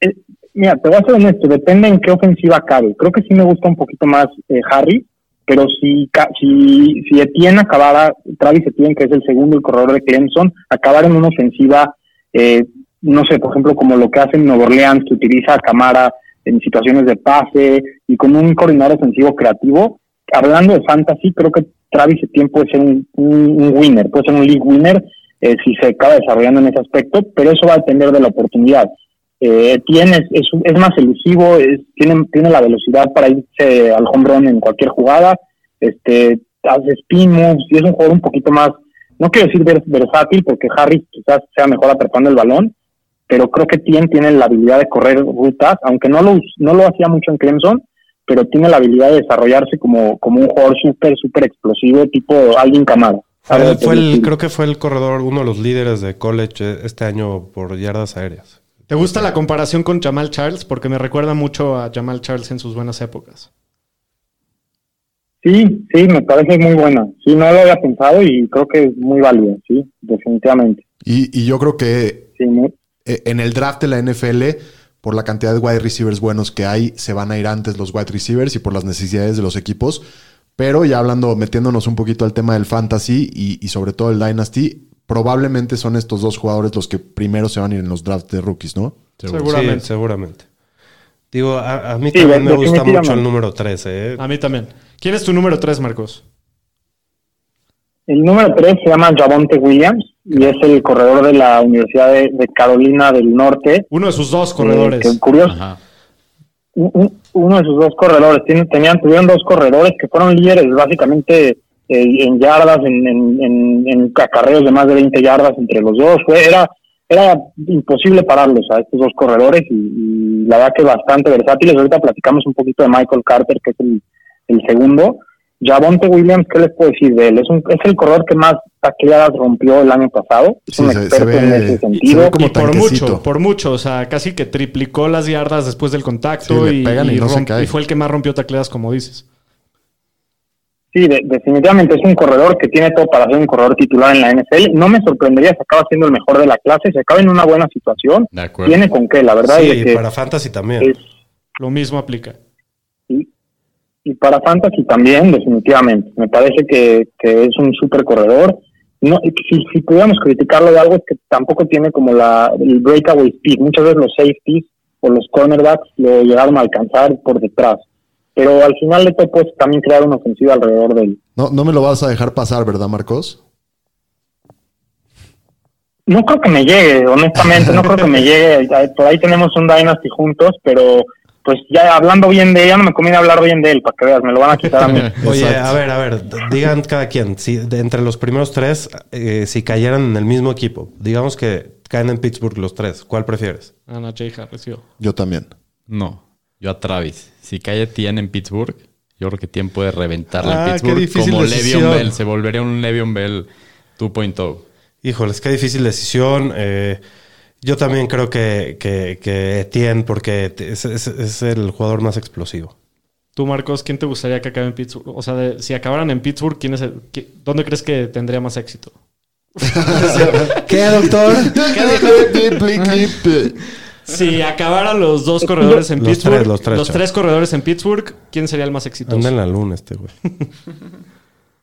Eh, mira, te voy a ser honesto, depende en qué ofensiva cabe. Creo que sí me gusta un poquito más eh, Harry, pero si, si, si Etienne acabara, Travis Etienne, que es el segundo el corredor de Clemson, acabar en una ofensiva, eh, no sé, por ejemplo, como lo que hace en Nueva Orleans, que utiliza Camara en situaciones de pase y con un coordinador ofensivo creativo, hablando de fantasy, creo que Travis Etienne puede ser un, un- un winner, puede ser un league winner eh, si se acaba desarrollando en ese aspecto, pero eso va a depender de la oportunidad. Eh, tiene, es, es, más elusivo, es- tiene, tiene la velocidad para irse al home run en cualquier jugada, este, hace spin moves y es un jugador un poquito más, no quiero decir vers- versátil porque Harris quizás sea mejor atrapando el balón, pero creo que Tien tiene la habilidad de correr rutas, aunque no lo, hacía mucho en Clemson, pero tiene la habilidad de desarrollarse como, un jugador súper, súper explosivo, tipo alguien Camara. Fue, ¿sabes? fue el, creo que fue el corredor, uno de los líderes de college eh, este año por yardas aéreas. ¿Te gusta la comparación con Jamal Charles? Porque me recuerda mucho a Jamal Charles en sus buenas épocas. Sí, sí, me parece muy buena. Sí, no lo había pensado y creo que es muy válida, sí, definitivamente. y, y yo creo que Sí, eh, en el draft de la NFL, por la cantidad de wide receivers buenos que hay, se van a ir antes los wide receivers y por las necesidades de los equipos. Pero ya hablando, metiéndonos un poquito al tema del fantasy y, y sobre todo el Dynasty, probablemente son estos dos jugadores los que primero se van a ir en los drafts de rookies, ¿no? Seguramente. Sí, seguramente. Digo, a, a mí Sí, también me gusta mucho el número 13. ¿eh? A mí también. ¿Quién es tu número 3, Marcos? El número 3 se llama Javonte Williams y es el corredor de la Universidad de, de Carolina del Norte. Uno de sus dos Eh, corredores. que curioso, Ajá. Un- un- uno de sus dos corredores. Tenían, tuvieron dos corredores que fueron líderes básicamente eh, en yardas, en, en, de más de 20 yardas entre los dos. Fue, era, era imposible pararlos a estos dos corredores y, y la verdad que bastante versátiles. Ahorita platicamos un poquito de Michael Carter, que es el segundo. Javonte Williams, ¿qué les puedo decir de él? Es, un, es el corredor que más tacleadas rompió el año pasado. Es Sí, un se- se experto ve- en ese se sentido. ve como y por mucho, por mucho. O sea, casi que triplicó las yardas después del contacto Sí, y, y y no romp- y fue el que más rompió tacleadas, como dices. Sí, de- definitivamente es un corredor que tiene todo para ser un corredor titular en la NFL. No me sorprendería si acaba siendo el mejor de la clase, se acaba en una buena situación. De acuerdo. Tiene con qué, la verdad. Sí, es que para Fantasy también. es- Lo mismo aplica. y, y para Fantasy también, definitivamente. Me parece que, que es un súper corredor. No, si, si pudiéramos criticarlo de algo es que tampoco tiene como la, el breakaway speed. Muchas veces los safeties o los cornerbacks lo llegaron a alcanzar por detrás. Pero al final de todo puedes también crear una ofensiva alrededor de él. No, no me lo vas a dejar pasar, ¿verdad, Marcos? No creo que me llegue, honestamente, no creo que me llegue. Por ahí tenemos un Dynasty juntos, pero pues ya hablando bien de él, ya no me conviene hablar bien de él, para que veas, me lo van a quitar a mí. Oye, Exacto. a ver, a ver, digan cada quien, si de entre los primeros tres, eh, si cayeran en el mismo equipo, digamos que caen en Pittsburgh los tres, ¿cuál prefieres? Ana Jay Harris, yo. Yo también. No, yo a Travis. Si cae Tien en Pittsburgh, yo creo que Tien puede reventarla Ah, en qué Pittsburgh difícil como decisión. Le'Veon Bell. Se volvería un Le'Veon Bell oh. 2.0. Híjoles, qué difícil decisión. eh, yo también creo que, que, que Etienne, porque es, es- es el jugador más explosivo. Tú, Marcos, ¿quién te gustaría que acabe en Pittsburgh? O sea, de- si acabaran en Pittsburgh, ¿quién es el- qué- ¿dónde crees que tendría más éxito? ¿Qué, doctor? Si acabaran los dos corredores en Los Pittsburgh, tres, los tres, corredores en Pittsburgh, ¿quién sería el más exitoso? Anda en la luna este güey.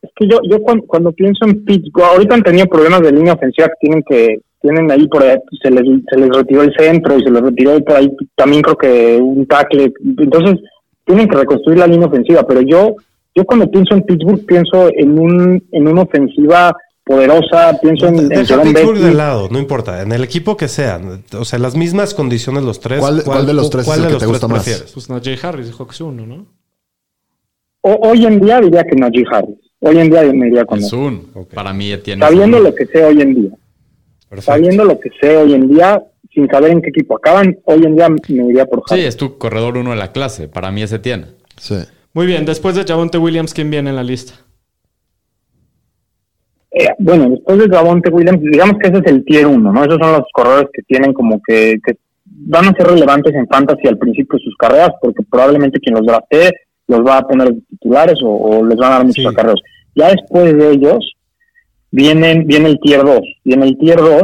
Es que yo, yo cuando, cuando pienso en Pittsburgh, ahorita han tenido problemas de línea ofensiva que tienen que, tienen ahí por ahí, se les, se les retiró el centro y se les retiró por ahí también creo que un tackle. Entonces, tienen que reconstruir la línea ofensiva, pero yo, yo cuando pienso en Pittsburgh pienso en un, en una ofensiva poderosa, pienso en, en Deja Jerome Pittsburgh de lado, no importa. En el equipo que sean, o sea, las mismas condiciones los tres. ¿Cuál- cuál de los tres es el que te gusta más? Pues Najee Harris dijo que es uno, ¿no? O- hoy en día diría que Najee Harris. Hoy en día me iría con Es él. Para mí Etienne es Sabiendo un. lo que sé hoy en día. Perfecto. Sabiendo lo que sé hoy en día, sin saber en qué equipo acaban, hoy en día me iría por Sí, Harris. es tu corredor uno de la clase. Para mí es Etienne. Sí. Muy bien, después de Javonte Williams, ¿quién viene en la lista? Eh, bueno, después de Javonte Williams, digamos que ese es el tier 1, ¿no? Esos son los corredores que tienen como que, que van a ser relevantes en fantasy al principio de sus carreras, porque probablemente quien los draftee los va a poner titulares o, o les van a dar muchos Sí. acarreos. Ya después de ellos, vienen, viene el tier 2. Y en el tier 2,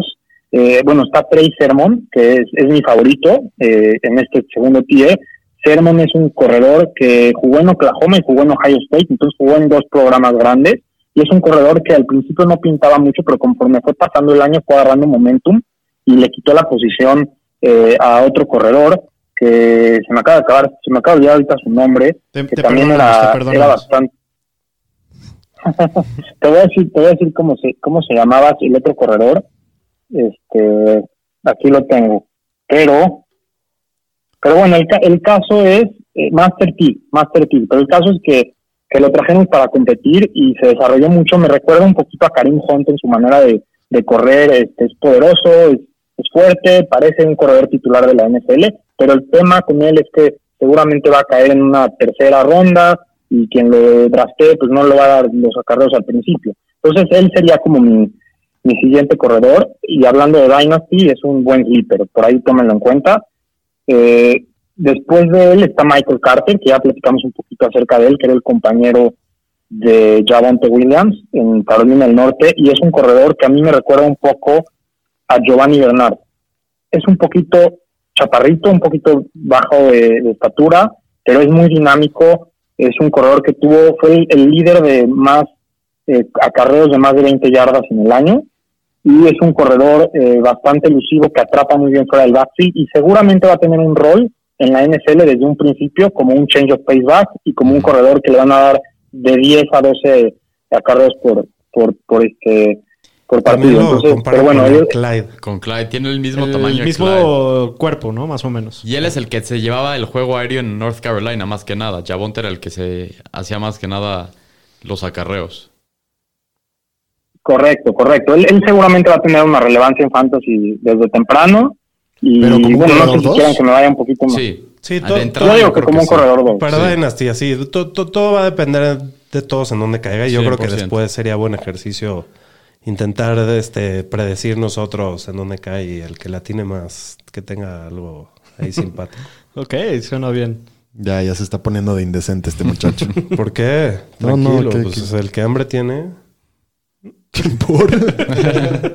eh, bueno, está Trey Sermon, que es, es mi favorito eh, en este segundo tier. Sermon es un corredor que jugó en Oklahoma y jugó en Ohio State, entonces jugó en dos programas grandes. Y es un corredor que al principio no pintaba mucho, pero conforme fue pasando el año fue agarrando momentum y le quitó la posición eh, a otro corredor que se me acaba de acabar, se me acaba de olvidar ahorita su nombre, Te- que te también era, era bastante. te voy a decir, te voy a decir cómo se, cómo se llamaba el otro corredor. Este, aquí lo tengo. Pero, pero bueno, el, el caso es eh, Master T, Master T. Pero el caso es que, que lo trajeron para competir y se desarrolló mucho. Me recuerda un poquito a Karim Hunt en su manera de, de correr. Este, es poderoso, es, es fuerte, parece un corredor titular de la NFL. Pero el tema con él es que seguramente va a caer en una tercera ronda y quien lo draftee pues no le va a dar los acarreos al principio. Entonces él sería como mi, mi siguiente corredor y hablando de Dynasty es un buen sleeper, por ahí tómenlo en cuenta. Eh, después de él está Michael Carter, que ya platicamos un poquito acerca de él, que era el compañero de Javonte Williams en Carolina del Norte y es un corredor que a mí me recuerda un poco a Giovanni Bernard. Es un poquito chaparrito, un poquito bajo de estatura, pero es muy dinámico. Es un corredor que tuvo, fue el, el líder de más eh, acarreos de más de 20 yardas en el año. y es un corredor eh, bastante elusivo que atrapa muy bien fuera del backfield y seguramente va a tener un rol en la NFL desde un principio como un change of pace back y como un corredor que le van a dar de 10 a 12 acarreos por, por, por este por partido. lo Entonces, comparan pero bueno, con ellos- Clyde. Con Clyde. Tiene el mismo el tamaño que mismo Clyde. cuerpo, ¿no? Más o menos. Y él es el que se llevaba el juego aéreo en North Carolina más que nada. Javonte era el que se hacía más que nada los acarreos. correcto, correcto. Él, él seguramente va a tener una relevancia en fantasy desde temprano y Pero como un bueno, no corredor sé si dos. quieran que me vaya un poquito más. Sí. Sí, to- de entrada Yo digo que como un sí. corredor 2. Para Sí. Dynasty, así, to- to- todo va a depender de todos en dónde caiga. Y yo creo que 100%. después sería buen ejercicio intentar este, predecir nosotros en dónde cae y el que la tiene más, que tenga algo ahí simpático. Ok, suena bien. Ya, ya se está poniendo de indecente este muchacho. ¿Por qué? No, no, Tranquilo, que- pues que- el que hambre tiene.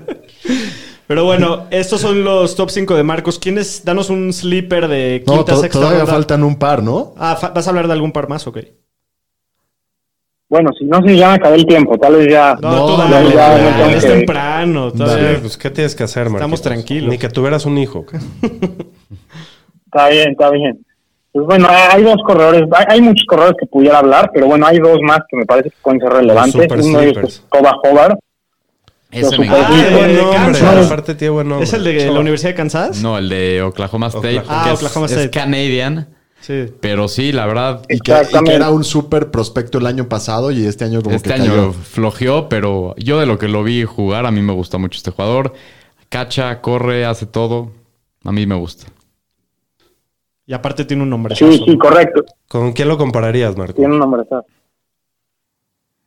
Pero bueno, estos son los top 5 de Marcos. ¿Quiénes? Danos un sleeper de No, quinta, to- sexta todavía ronda. faltan un par, ¿no? Ah, fa- ¿vas a hablar de algún par más? Ok. Bueno, si no, si ya me acabé el tiempo, tal vez ya... No, No, ya, dale, ya, ya tengo es temprano. Todavía. Sí, pues, ¿qué tienes que hacer, Marquitos? Estamos tranquilos. Ni que tuvieras un hijo. Está bien, está bien. Pues bueno, hay dos corredores, hay, hay muchos corredores que pudiera hablar, pero bueno, hay dos más que me parece que pueden ser relevantes. super Uno de ellos sleepers. es Toba Hobart. Ese me. Ah, Tiene buen de nombre. Kansas. Aparte tiene buen nombre. ¿Es el de la Universidad de Kansas? No, el de Oklahoma State. Oklahoma. que Ah, es- Oklahoma es, State. Canadian. Sí. Pero sí, la verdad, Y que, y que Exactamente. era un súper prospecto el año pasado y este año como este que año cayó. flojeó, pero yo de lo que lo vi jugar, a mí me gusta mucho este jugador. Cacha, corre, hace todo. A mí me gusta. Y aparte tiene un nombre. Sí, sí, correcto. ¿Con quién lo compararías, Marco? Tiene un nombre.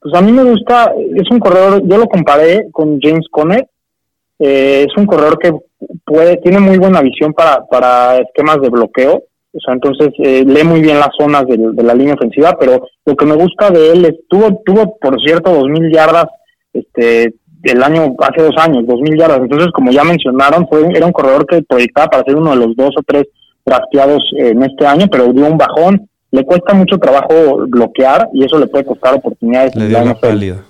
Pues a mí me gusta, es un corredor, yo lo comparé con James Conner. Eh, es un corredor que puede, tiene muy buena visión para, para esquemas de bloqueo. O sea, entonces eh, lee muy bien las zonas de, la línea ofensiva, pero lo que me gusta de él es, tuvo, tuvo por cierto, dos mil yardas este el año, hace dos años, dos mil yardas. Entonces, como ya mencionaron, fue, era un corredor que proyectaba para ser uno de los dos o tres drafteados eh, en este año, pero dio un bajón. Le cuesta mucho trabajo bloquear y eso le puede costar oportunidades Le dio NFL. pálida.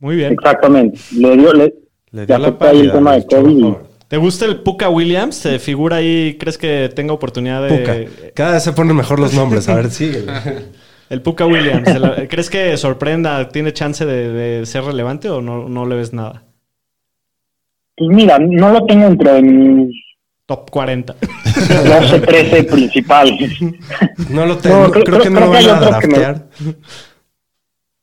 Muy bien. Exactamente. Le dio, le, Le le dio la afecta ahí el tema de COVID. ¿Te gusta el Puka Williams? ¿Se figura ahí? ¿Crees que tenga oportunidad de...? Puka. Cada vez se ponen mejor los nombres. A ver, sigue. El Puka Williams. ¿se la- ¿Crees que sorprenda? ¿Tiene chance de, de ser relevante o no, no le ves nada? Pues mira, no lo tengo entre mis Top 40. 12, 13 principales. No lo tengo. No, creo, creo- que no creo lo que van a me- draftear.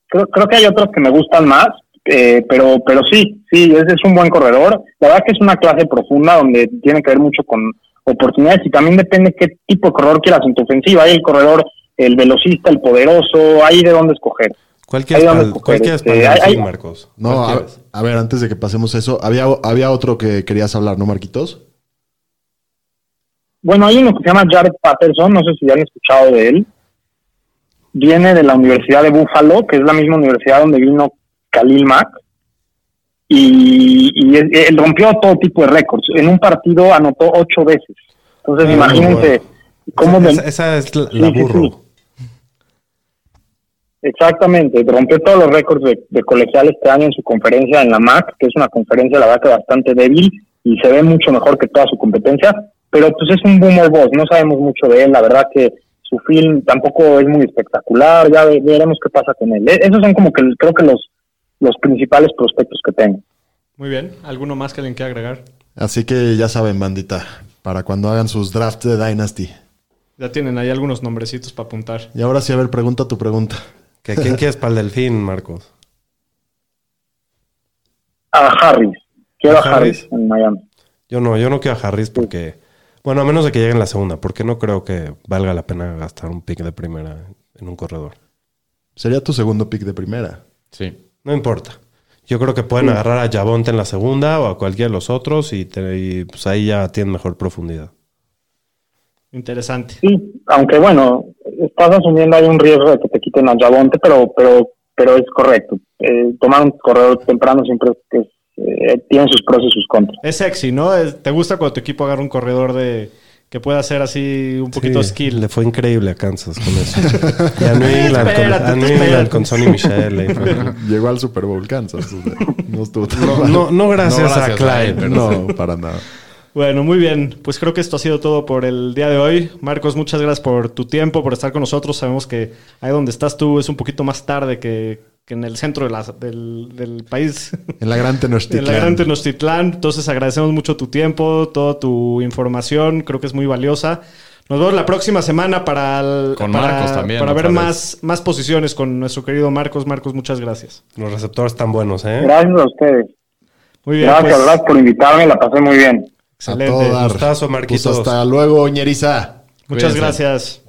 creo, creo que hay otros que me gustan más, eh, pero pero sí, sí, es, es un buen corredor. La verdad que es una clase profunda donde tiene que ver mucho con oportunidades y también depende qué tipo de corredor quieras en tu ofensiva. Hay el corredor, el velocista, el poderoso, hay de dónde esqueger. ¿Cuál quieres a este, hay- Marcos? No, ¿Cuál a, a ver, antes de que pasemos eso, había, había otro que querías hablar, ¿no, Marquitos? Bueno, hay uno que se llama Jared Patterson, no sé si ya han escuchado de él. Viene de la Universidad de Buffalo, que es la misma universidad donde vino Khalil Mack. Y, y él, él rompió todo tipo de récords. En un partido anotó ocho veces. Entonces, Ah, imagínense cómo... Esa, es la, Sí, la sí, burro. sí. Exactamente, rompió todos los récords de, de colegial este año en su conferencia en la MAC, que es una conferencia, la verdad, que bastante débil y se ve mucho mejor que toda su competencia, pero pues es un boomer boss, no sabemos mucho de él, la verdad que su film tampoco es muy espectacular, ya ve- veremos qué pasa con él. E- Esos son como que creo que los, los principales prospectos que tengo. Muy bien. ¿Alguno más que alguien quiera agregar? Así que ya saben, bandita, para cuando hagan sus drafts de Dynasty. Ya tienen ahí algunos nombrecitos para apuntar. Y ahora sí, a ver, pregunta tu pregunta. ¿Que ¿Quién quieres para el delfín, Marcos? A Harris, quiero ¿A a Harris, Harris? en Miami. Yo no, yo no quiero a Harris porque... Bueno, a menos de que llegue en la segunda, porque no creo que valga la pena gastar un pick de primera en un corredor. Sería tu segundo pick de primera. Sí. No importa. Yo creo que pueden agarrar a Javonte en la segunda o a cualquiera de los otros y, te- y, pues ahí ya tienen mejor profundidad. Interesante. Sí, aunque bueno, estás asumiendo ahí un riesgo de que te quiten a Javonte, pero pero pero es correcto. Eh, tomar un corredor temprano siempre es, eh, tiene sus pros y sus contras. Es sexy, ¿no? ¿Te gusta cuando tu equipo agarra un corredor de que pueda hacer así un poquito Sí, skill. Le fue increíble a Kansas con eso. y a New England, con, a New. England con Sonny Michel. ahí fue- Llegó al Super Bowl Kansas. o sea, no estuvo tan No, mal. no, no gracias, No gracias a a Clyde. él, No, para nada. Bueno, muy bien. Pues creo que esto ha sido todo por el día de hoy. Marcos, muchas gracias por tu tiempo, por estar con nosotros. Sabemos que ahí donde estás tú es un poquito más tarde que, que en el centro de la- del, del país. En la gran Tenochtitlán. En la gran Tenochtitlán. Entonces agradecemos mucho tu tiempo, toda tu información. Creo que es muy valiosa. Nos vemos la próxima semana para, el- Con para, Marcos también, para ver más, más posiciones con nuestro querido Marcos. Marcos, muchas gracias. Los receptores están buenos, ¿eh? Gracias a ustedes. Muy bien. Gracias, pues, gracias por invitarme, la pasé muy bien. excelente. A todo dar. Gustazo, Pues hasta luego, ñeriza. Muchas Cuídense. gracias.